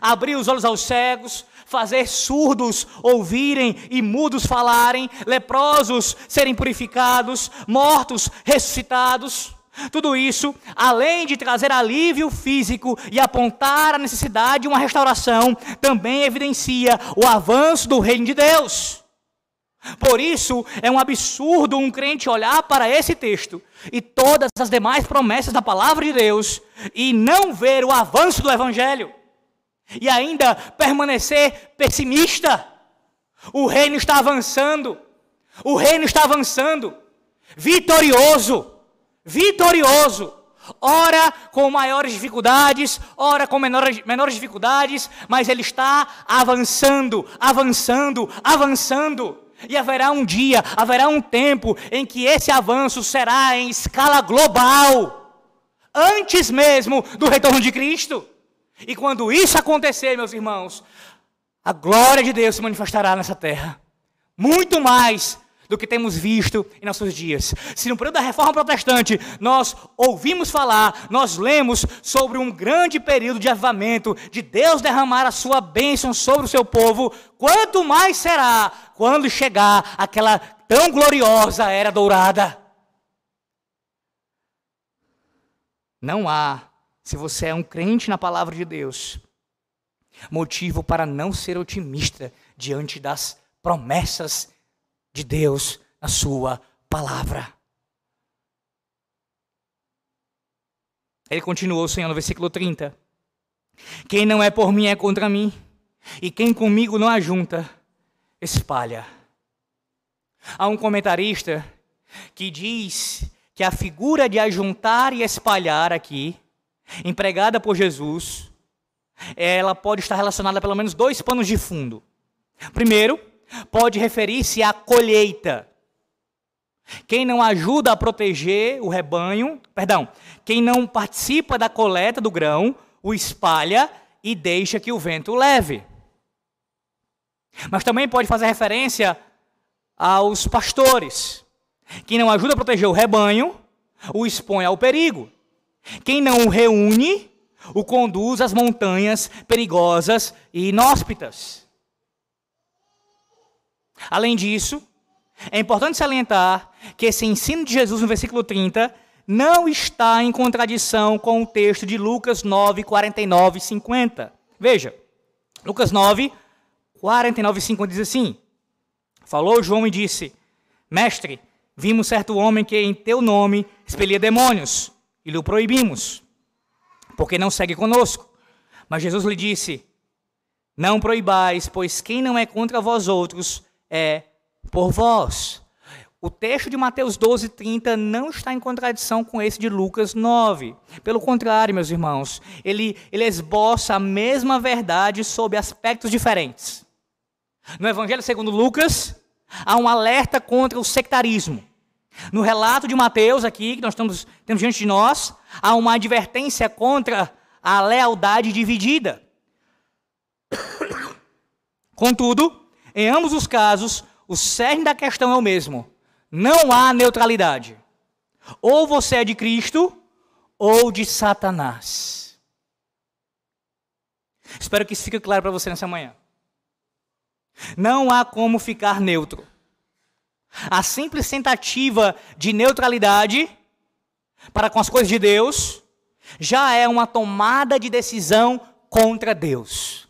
abriu os olhos aos cegos, fazer surdos ouvirem e mudos falarem, leprosos serem purificados, mortos ressuscitados. Tudo isso, além de trazer alívio físico e apontar a necessidade de uma restauração, também evidencia o avanço do reino de Deus. Por isso, é um absurdo um crente olhar para esse texto e todas as demais promessas da palavra de Deus e não ver o avanço do evangelho e ainda permanecer pessimista. O reino está avançando. O reino está avançando. Vitorioso. Vitorioso. Ora com maiores dificuldades, ora com menores, menores dificuldades, mas ele está avançando, avançando, avançando. E haverá um dia, haverá um tempo em que esse avanço será em escala global, antes mesmo do retorno de Cristo. E quando isso acontecer, meus irmãos, a glória de Deus se manifestará nessa terra. Muito mais do que temos visto em nossos dias. Se no período da reforma protestante nós ouvimos falar, nós lemos sobre um grande período de avivamento, de Deus derramar a sua bênção sobre o seu povo, quanto mais será quando chegar aquela tão gloriosa era dourada. Não há, se você é um crente na palavra de Deus, motivo para não ser otimista diante das promessas de Deus na Sua palavra. Ele continuou, Senhor, no versículo 30. Quem não é por mim é contra mim, e quem comigo não ajunta, espalha. Há um comentarista que diz que a figura de ajuntar e espalhar aqui, empregada por Jesus, ela pode estar relacionada a pelo menos dois panos de fundo. Primeiro, pode referir-se à colheita. Quem não ajuda a proteger o rebanho, perdão, quem não participa da coleta do grão, o espalha e deixa que o vento leve. Mas também pode fazer referência aos pastores. Quem não ajuda a proteger o rebanho, o expõe ao perigo. Quem não o reúne, o conduz às montanhas perigosas e inóspitas. Além disso, é importante salientar que esse ensino de Jesus no versículo 30 não está em contradição com o texto de Lucas 9, 49 e 50. Veja, Lucas 9, 49 e 50 diz assim: Falou João e disse: Mestre, vimos certo homem que em teu nome expelia demônios e lhe proibimos, porque não segue conosco. Mas Jesus lhe disse: Não proibais, pois quem não é contra vós outros é por vós. O texto de Mateus 12, 30 não está em contradição com esse de Lucas 9. Pelo contrário, meus irmãos, ele, ele esboça a mesma verdade sob aspectos diferentes. No Evangelho segundo Lucas, há um alerta contra o sectarismo. No relato de Mateus, aqui, que nós estamos, temos diante de nós, há uma advertência contra a lealdade dividida. *coughs* Contudo, em ambos os casos, o cerne da questão é o mesmo. Não há neutralidade. Ou você é de Cristo, ou de Satanás. Espero que isso fique claro para você nessa manhã. Não há como ficar neutro. A simples tentativa de neutralidade para com as coisas de Deus já é uma tomada de decisão contra Deus.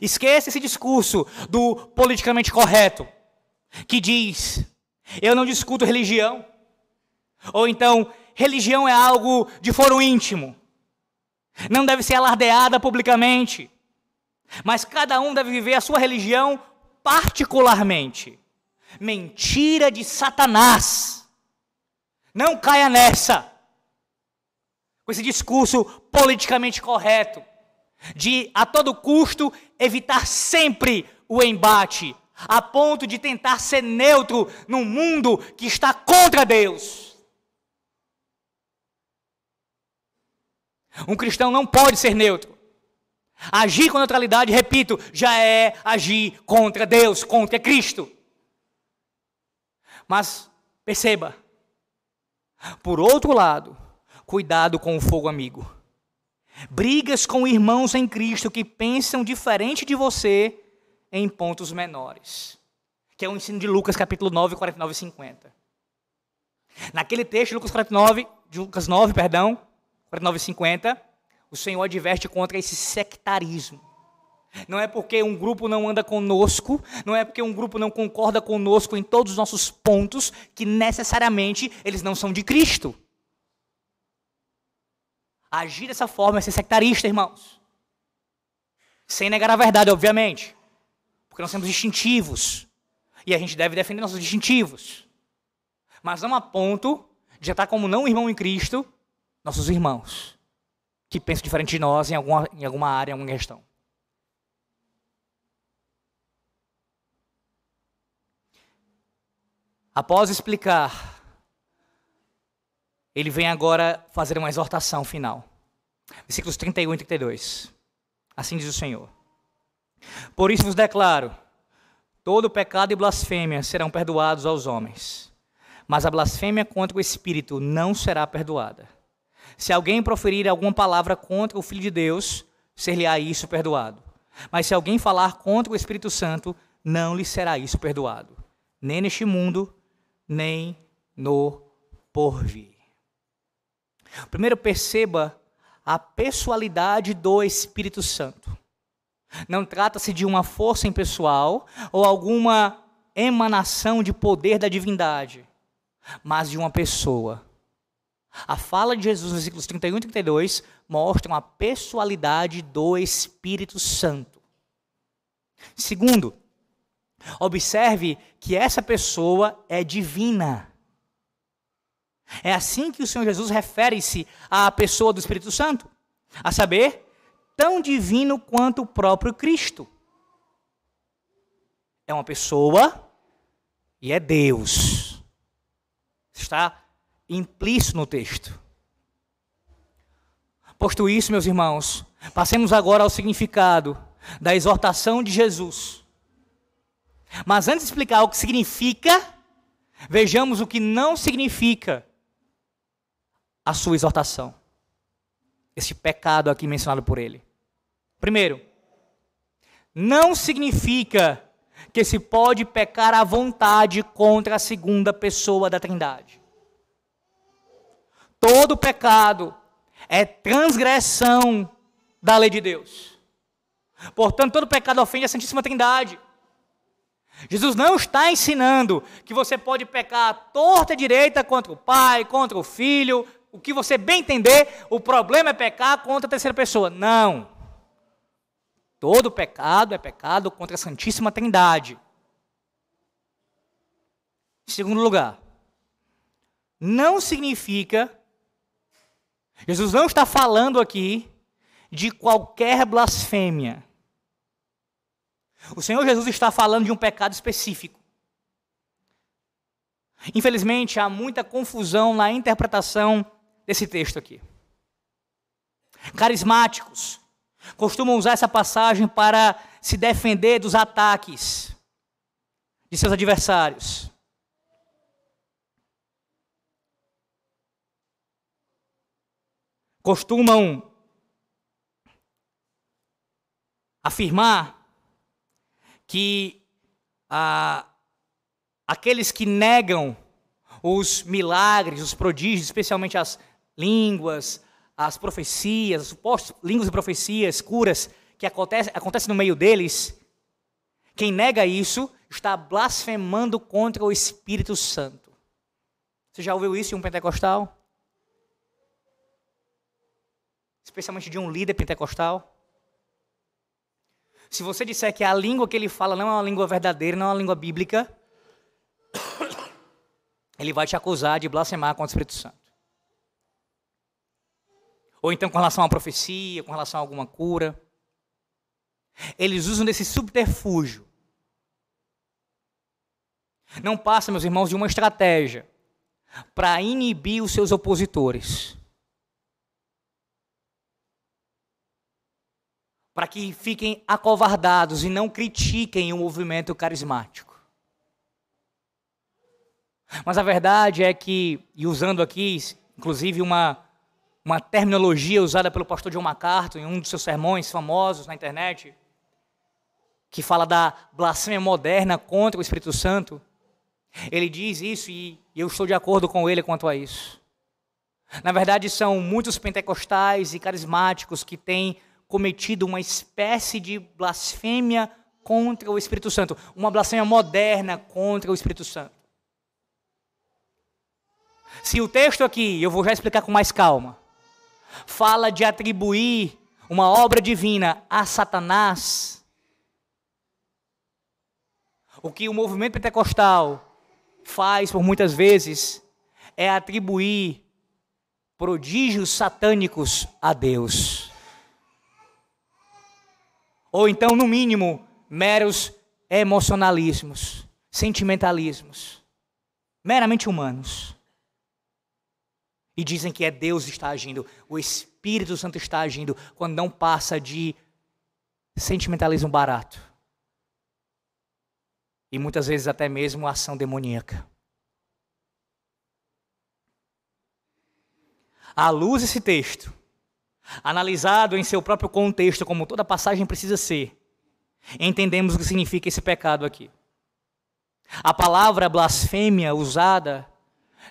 Esqueça esse discurso do politicamente correto, que diz: eu não discuto religião. Ou então, religião é algo de foro íntimo. Não deve ser alardeada publicamente. Mas cada um deve viver a sua religião particularmente. Mentira de Satanás. Não caia nessa. Com esse discurso politicamente correto de a todo custo evitar sempre o embate, a ponto de tentar ser neutro num mundo que está contra Deus. Um cristão não pode ser neutro. Agir com neutralidade, repito, já é agir contra Deus, contra Cristo. Mas perceba, por outro lado, cuidado com o fogo amigo. brigas com irmãos em Cristo que pensam diferente de você em pontos menores. Que é o ensino de Lucas capítulo 9, 49 e 50. Naquele texto, Lucas 49, de Lucas 9, perdão, 49 e 50, o Senhor adverte contra esse sectarismo. Não é porque um grupo não anda conosco, não é porque um grupo não concorda conosco em todos os nossos pontos, que necessariamente eles não são de Cristo. Agir dessa forma é ser sectarista, irmãos. Sem negar a verdade, obviamente. Porque nós temos distintivos. E a gente deve defender nossos distintivos. Mas não a ponto de estar como não irmão em Cristo, nossos irmãos. Que pensam diferente de nós em alguma, em alguma área, em alguma questão. Após explicar, ele vem agora fazer uma exortação final. Versículos 31 e 32. Assim diz o Senhor. Por isso vos declaro: todo pecado e blasfêmia serão perdoados aos homens, mas a blasfêmia contra o Espírito não será perdoada. Se alguém proferir alguma palavra contra o Filho de Deus, ser-lhe-á isso perdoado. Mas se alguém falar contra o Espírito Santo, não lhe será isso perdoado, nem neste mundo, nem no porvir. Primeiro, perceba a pessoalidade do Espírito Santo. Não trata-se de uma força impessoal ou alguma emanação de poder da divindade, mas de uma pessoa. A fala de Jesus nos versículos 31 e 32 mostram a pessoalidade do Espírito Santo. Segundo, Observe que essa pessoa é divina. É assim que o Senhor Jesus refere-se à pessoa do Espírito Santo, a saber, tão divino quanto o próprio Cristo. É uma pessoa e é Deus. Está implícito no texto. Posto isso, meus irmãos, passemos agora ao significado da exortação de Jesus mas antes de explicar o que significa, vejamos o que não significa a sua exortação. Este pecado aqui mencionado por ele. Primeiro, não significa que se pode pecar à vontade contra a segunda pessoa da Trindade. Todo pecado é transgressão da lei de Deus. Portanto, todo pecado ofende a Santíssima Trindade. Jesus não está ensinando que você pode pecar torta e direita contra o pai, contra o filho, o que você bem entender, o problema é pecar contra a terceira pessoa. Não. Todo pecado é pecado contra a Santíssima Trindade. Em segundo lugar, não significa, Jesus não está falando aqui de qualquer blasfêmia. O Senhor Jesus está falando de um pecado específico. Infelizmente, há muita confusão na interpretação desse texto aqui. Carismáticos costumam usar essa passagem para se defender dos ataques de seus adversários. Costumam afirmar que ah, aqueles que negam os milagres, os prodígios, especialmente as línguas, as profecias, as supostas línguas e profecias, curas que acontecem acontece no meio deles, quem nega isso está blasfemando contra o Espírito Santo. Você já ouviu isso em um pentecostal? Especialmente de um líder pentecostal? Se você disser que a língua que ele fala não é uma língua verdadeira, não é uma língua bíblica, *coughs* ele vai te acusar de blasfemar contra o Espírito Santo. Ou então com relação a uma profecia, com relação a alguma cura. Eles usam desse subterfúgio. Não passa, meus irmãos, de uma estratégia para inibir os seus opositores. Para que fiquem acovardados e não critiquem o movimento carismático. Mas a verdade é que, e usando aqui, inclusive, uma, uma terminologia usada pelo pastor John MacArthur em um dos seus sermões famosos na internet, que fala da blasfêmia moderna contra o Espírito Santo. Ele diz isso e eu estou de acordo com ele quanto a isso. Na verdade, são muitos pentecostais e carismáticos que têm cometido uma espécie de blasfêmia contra o Espírito Santo, uma blasfêmia moderna contra o Espírito Santo. Se o texto aqui, eu vou já explicar com mais calma, fala de atribuir uma obra divina a Satanás, o que o movimento pentecostal faz por muitas vezes é atribuir prodígios satânicos a Deus. Ou então, no mínimo, meros emocionalismos, sentimentalismos, meramente humanos. E dizem que é Deus que está agindo, o Espírito Santo está agindo, quando não passa de sentimentalismo barato. E muitas vezes até mesmo ação demoníaca. À luz desse texto, analisado em seu próprio contexto, como toda passagem precisa ser, entendemos o que significa esse pecado aqui. A palavra blasfêmia usada,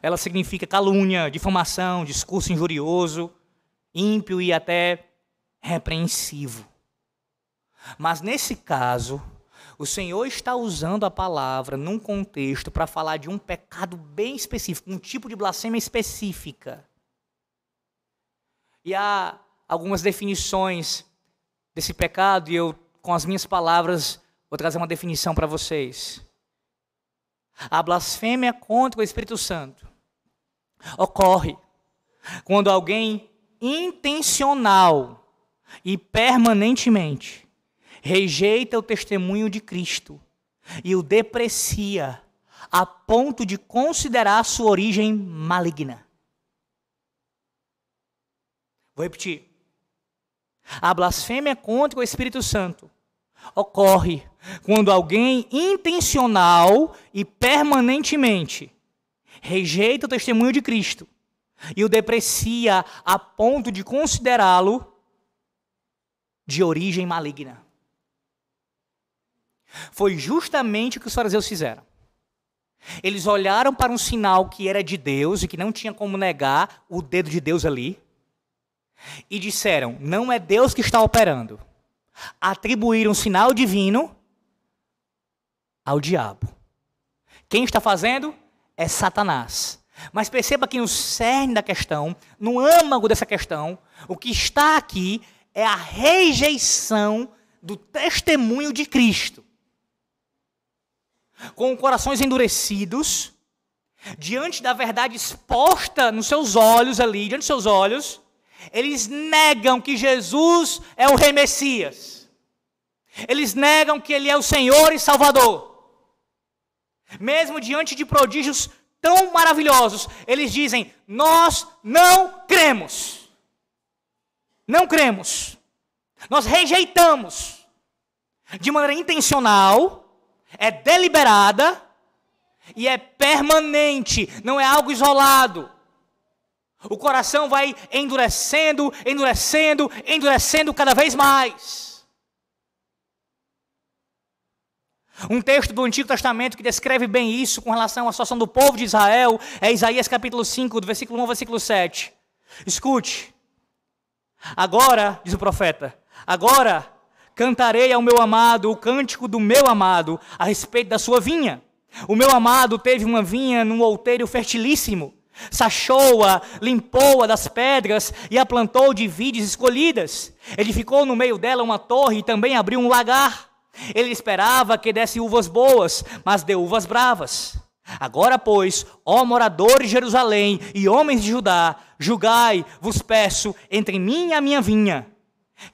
ela significa calúnia, difamação, discurso injurioso, ímpio e até repreensivo. Mas nesse caso, o Senhor está usando a palavra num contexto para falar de um pecado bem específico, um tipo de blasfêmia específica. E há algumas definições desse pecado, e eu, com as minhas palavras, vou trazer uma definição para vocês. A blasfêmia contra o Espírito Santo ocorre quando alguém intencional e permanentemente rejeita o testemunho de Cristo e o deprecia a ponto de considerar sua origem maligna. Vou repetir. A blasfêmia contra o Espírito Santo ocorre quando alguém intencional e permanentemente rejeita o testemunho de Cristo e o deprecia a ponto de considerá-lo de origem maligna. Foi justamente o que os fariseus fizeram. Eles olharam para um sinal que era de Deus e que não tinha como negar o dedo de Deus ali e disseram: não é Deus que está operando. Atribuíram sinal divino ao diabo. Quem está fazendo é Satanás. Mas perceba que no cerne da questão, no âmago dessa questão, o que está aqui é a rejeição do testemunho de Cristo. Com corações endurecidos, diante da verdade exposta nos seus olhos ali, diante dos seus olhos, eles negam que Jesus é o Rei Messias. Eles negam que Ele é o Senhor e Salvador. Mesmo diante de prodígios tão maravilhosos, eles dizem: Nós não cremos. Não cremos. Nós rejeitamos. De maneira intencional, é deliberada e é permanente, não é algo isolado. O coração vai endurecendo, endurecendo, endurecendo cada vez mais. Um texto do Antigo Testamento que descreve bem isso com relação à situação do povo de Israel é Isaías capítulo 5, do versículo 1 ao versículo 7. Escute. Agora, diz o profeta, agora cantarei ao meu amado o cântico do meu amado a respeito da sua vinha. O meu amado teve uma vinha num outeiro fertilíssimo Sachou-a, limpou-a das pedras e a plantou de vides escolhidas. Edificou no meio dela uma torre e também abriu um lagar. Ele esperava que desse uvas boas, mas deu uvas bravas. Agora, pois, ó moradores de Jerusalém e homens de Judá, julgai, vos peço, entre mim e a minha vinha.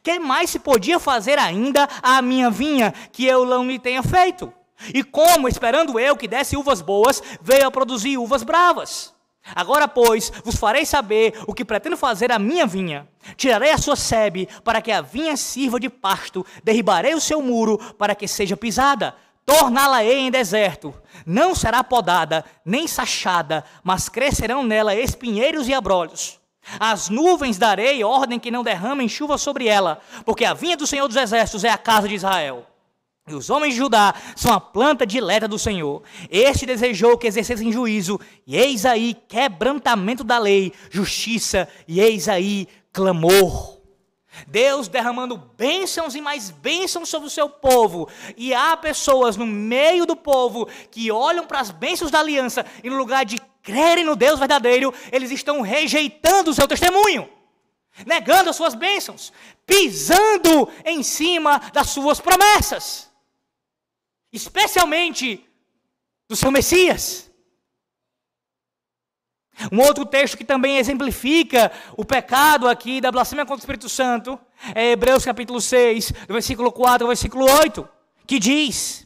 Que mais se podia fazer ainda à minha vinha que eu não lhe tenha feito? E como, esperando eu que desse uvas boas, veio a produzir uvas bravas? Agora, pois, vos farei saber o que pretendo fazer à minha vinha. Tirarei a sua sebe para que a vinha sirva de pasto, derribarei o seu muro para que seja pisada, torná-la-ei em deserto. Não será podada, nem sachada, mas crescerão nela espinheiros e abrolhos. As nuvens darei ordem que não derramem chuva sobre ela, porque a vinha do Senhor dos Exércitos é a casa de Israel. E os homens de Judá são a planta dileta do Senhor. Este desejou que exercessem juízo, e eis aí quebrantamento da lei, justiça, e eis aí clamor. Deus derramando bênçãos e mais bênçãos sobre o seu povo. E há pessoas no meio do povo que olham para as bênçãos da aliança e no lugar de crerem no Deus verdadeiro, eles estão rejeitando o seu testemunho, negando as suas bênçãos, pisando em cima das suas promessas, especialmente do seu Messias. Um outro texto que também exemplifica o pecado aqui da blasfêmia contra o Espírito Santo é Hebreus capítulo 6, do versículo 4 ao versículo 8, que diz: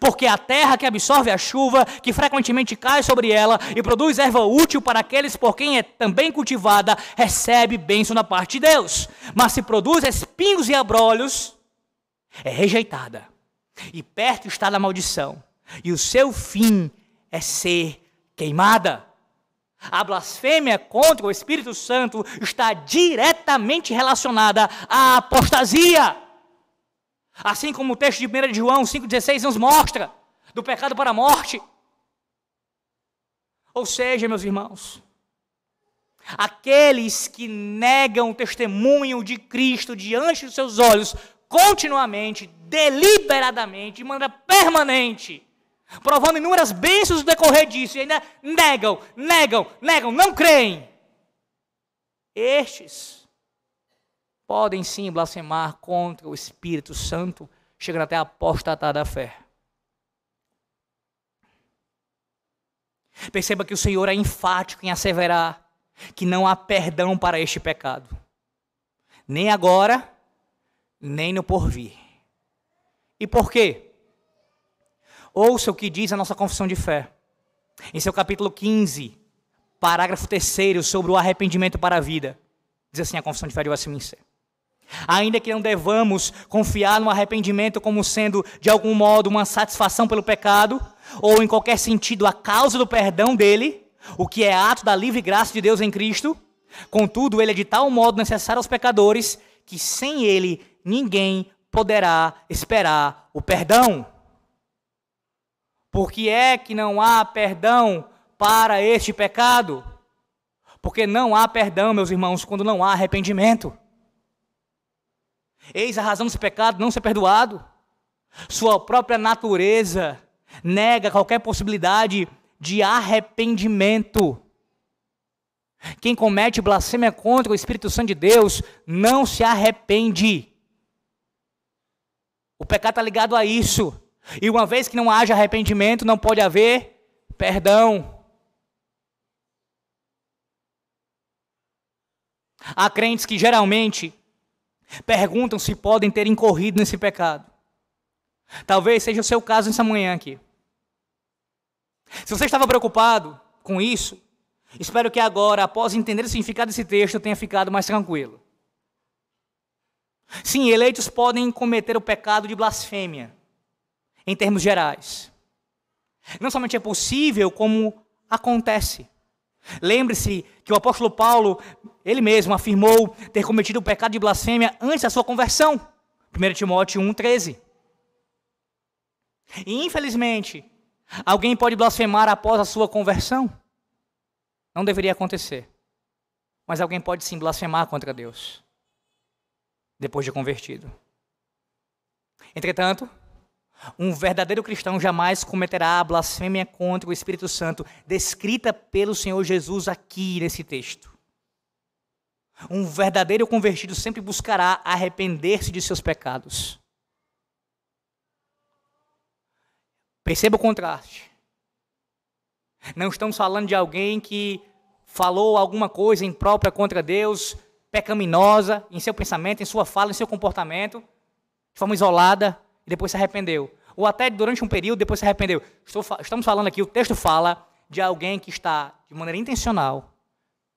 Porque a terra que absorve a chuva, que frequentemente cai sobre ela e produz erva útil para aqueles por quem é também cultivada, recebe bênção da parte de Deus. Mas se produz espinhos e abrolhos, é rejeitada. E perto está da maldição. E o seu fim é ser queimada. A blasfêmia contra o Espírito Santo está diretamente relacionada à apostasia. Assim como o texto de 1 João 5,16 nos mostra, do pecado para a morte. Ou seja, meus irmãos, aqueles que negam o testemunho de Cristo diante dos seus olhos, continuamente, deliberadamente, de maneira permanente, provando inúmeras bênçãos no decorrer disso, e ainda negam, negam, negam, não creem. Estes podem sim blasfemar contra o Espírito Santo, chegando até a apostatar da fé. Perceba que o Senhor é enfático em asseverar que não há perdão para este pecado, nem agora, nem no porvir. E por quê? Ouça o que diz a nossa confissão de fé. Em seu capítulo 15, parágrafo 3 sobre o arrependimento para a vida. Diz assim a confissão de fé de Westminster. Ainda que não devamos confiar no arrependimento como sendo, de algum modo, uma satisfação pelo pecado, ou em qualquer sentido a causa do perdão dele, o que é ato da livre graça de Deus em Cristo, contudo, ele é de tal modo necessário aos pecadores que sem ele ninguém poderá esperar o perdão. Por que é que não há perdão para este pecado? Porque não há perdão, meus irmãos, quando não há arrependimento. Eis a razão desse pecado não ser perdoado. Sua própria natureza nega qualquer possibilidade de arrependimento. Quem comete blasfêmia contra o Espírito Santo de Deus não se arrepende. O pecado está ligado a isso. E uma vez que não haja arrependimento, não pode haver perdão. Há crentes que geralmente perguntam se podem ter incorrido nesse pecado. Talvez seja o seu caso nessa manhã aqui. Se você estava preocupado com isso, espero que agora, após entender o significado desse texto, tenha ficado mais tranquilo. Sim, eleitos podem cometer o pecado de blasfêmia em termos gerais. Não somente é possível, como acontece. Lembre-se que o apóstolo Paulo, ele mesmo afirmou ter cometido o pecado de blasfêmia antes da sua conversão. 1 Timóteo 1,13. E infelizmente, alguém pode blasfemar após a sua conversão. Não deveria acontecer. Mas alguém pode sim blasfemar contra Deus, depois de convertido. Entretanto, um verdadeiro cristão jamais cometerá a blasfêmia contra o Espírito Santo, descrita pelo Senhor Jesus aqui nesse texto. Um verdadeiro convertido sempre buscará arrepender-se de seus pecados. Perceba o contraste. Não estamos falando de alguém que falou alguma coisa imprópria contra Deus, pecaminosa em seu pensamento, em sua fala, em seu comportamento, de forma isolada, e depois se arrependeu. ou até durante um período, depois se arrependeu. Estou, estamos falando aqui, o texto fala de alguém que está de maneira intencional,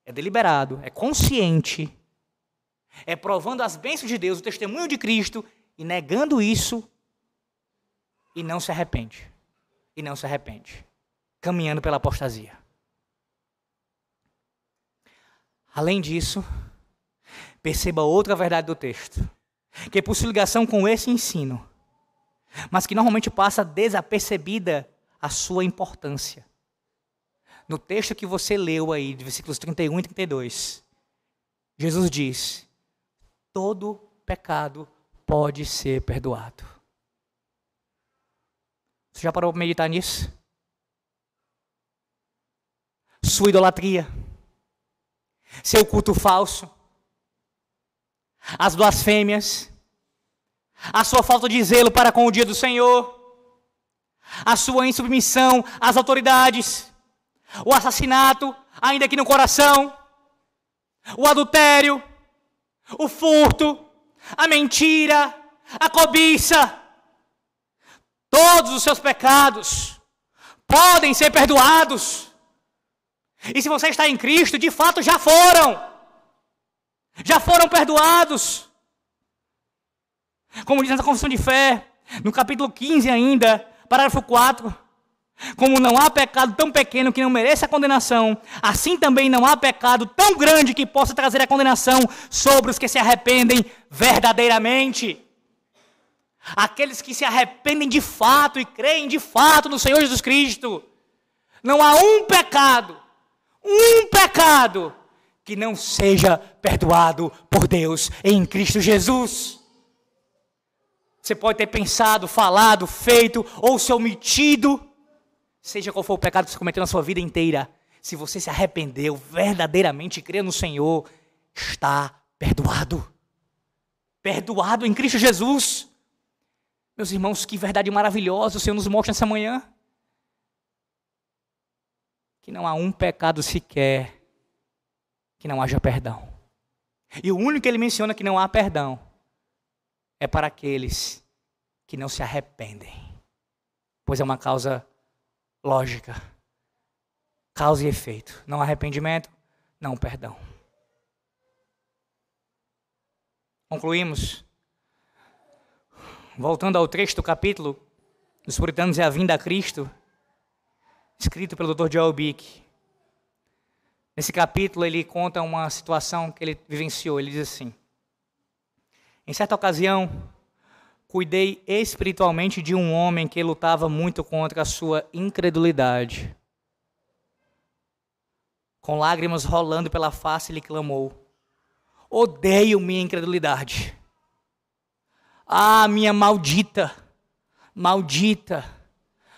é deliberado, é consciente, é provando as bênçãos de Deus, o testemunho de Cristo, e negando isso, e não se arrepende. E não se arrepende. Caminhando pela apostasia. Além disso, perceba outra verdade do texto, que possui ligação com esse ensino, mas que normalmente passa desapercebida a sua importância. No texto que você leu aí, de versículos 31 e 32, Jesus diz: todo pecado pode ser perdoado. Você já parou para meditar nisso? Sua idolatria, seu culto falso, as blasfêmias, a sua falta de zelo para com o dia do Senhor, a sua insubmissão às autoridades, o assassinato, ainda aqui no coração, o adultério, o furto, a mentira, a cobiça, todos os seus pecados podem ser perdoados. E se você está em Cristo, de fato já foram. Já foram perdoados. Como diz na confissão de fé, no capítulo 15 ainda, parágrafo 4. Como não há pecado tão pequeno que não mereça a condenação, assim também não há pecado tão grande que possa trazer a condenação sobre os que se arrependem verdadeiramente. Aqueles que se arrependem de fato e creem de fato no Senhor Jesus Cristo. Não há um pecado, um pecado, que não seja perdoado por Deus em Cristo Jesus. Você pode ter pensado, falado, feito ou se omitido Seja qual for o pecado que você cometeu na sua vida inteira, se você se arrependeu verdadeiramente e crê no Senhor, está perdoado. Perdoado em Cristo Jesus. Meus irmãos, que verdade maravilhosa o Senhor nos mostra nessa manhã. Que não há um pecado sequer que não haja perdão. E o único que ele menciona que não há perdão é para aqueles que não se arrependem, pois é uma causa lógica. Causa e efeito. Não arrependimento, não perdão. Concluímos. Voltando ao trecho do capítulo dos Puritanos e a Vinda a Cristo, escrito pelo Dr. Joel Bick. Nesse capítulo ele conta uma situação que ele vivenciou. Ele diz assim: Em certa ocasião, Cuidei espiritualmente de um homem que lutava muito contra a sua incredulidade. Com lágrimas rolando pela face, ele clamou: Odeio minha incredulidade. Ah, minha maldita, maldita,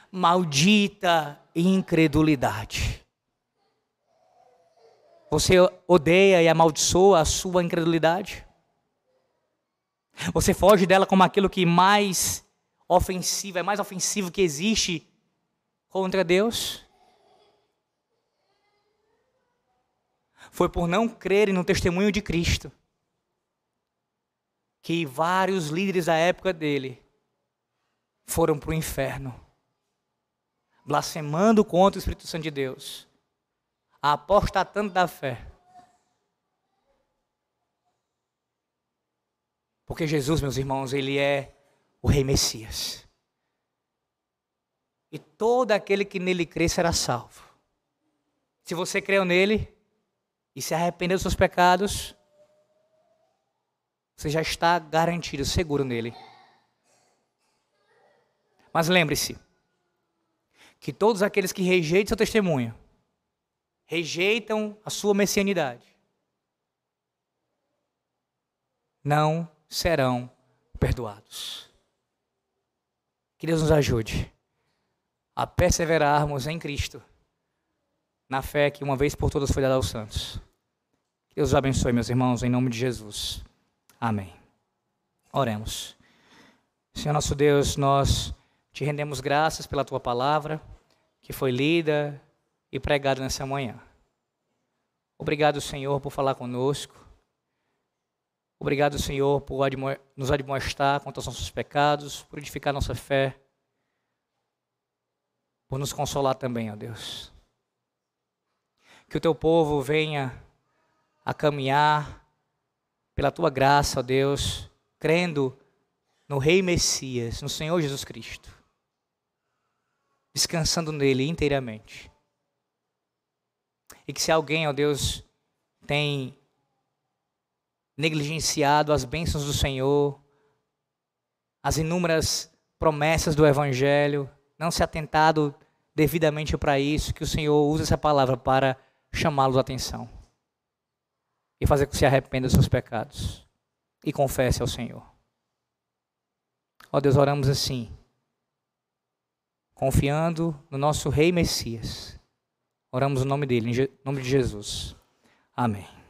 maldita incredulidade. Você odeia e amaldiçoa a sua incredulidade? Você foge dela como aquilo que mais ofensivo, é mais ofensivo que existe contra Deus. Foi por não crerem no testemunho de Cristo que vários líderes da época dele foram para o inferno, blasfemando contra o Espírito Santo de Deus, apostatando da fé. Porque Jesus, meus irmãos, ele é o Rei Messias. E todo aquele que nele crê será salvo. Se você creu nele e se arrependeu dos seus pecados, você já está garantido, seguro nele. Mas lembre-se que todos aqueles que rejeitam seu testemunho, rejeitam a sua messianidade, não serão perdoados. Que Deus nos ajude a perseverarmos em Cristo, na fé que uma vez por todas foi dada aos santos. Que Deus os abençoe, meus irmãos, em nome de Jesus. Amém. Oremos. Senhor nosso Deus, nós te rendemos graças pela tua palavra, que foi lida e pregada nessa manhã. Obrigado, Senhor, por falar conosco. Obrigado, Senhor, por nos admoestar contra os nossos pecados, purificar nossa fé. por nos consolar também, ó Deus. Que o teu povo venha a caminhar pela tua graça, ó Deus, crendo no Rei Messias, no Senhor Jesus Cristo, descansando nele inteiramente. E que se alguém, ó Deus, tem negligenciado as bênçãos do Senhor, as inúmeras promessas do Evangelho, não se atentado devidamente para isso, que o Senhor use essa palavra para chamá-los à atenção e fazer com que se arrependa dos seus pecados e confesse ao Senhor. Ó Deus, oramos assim, confiando no nosso Rei Messias. Oramos no nome dele, em nome de Jesus. Amém.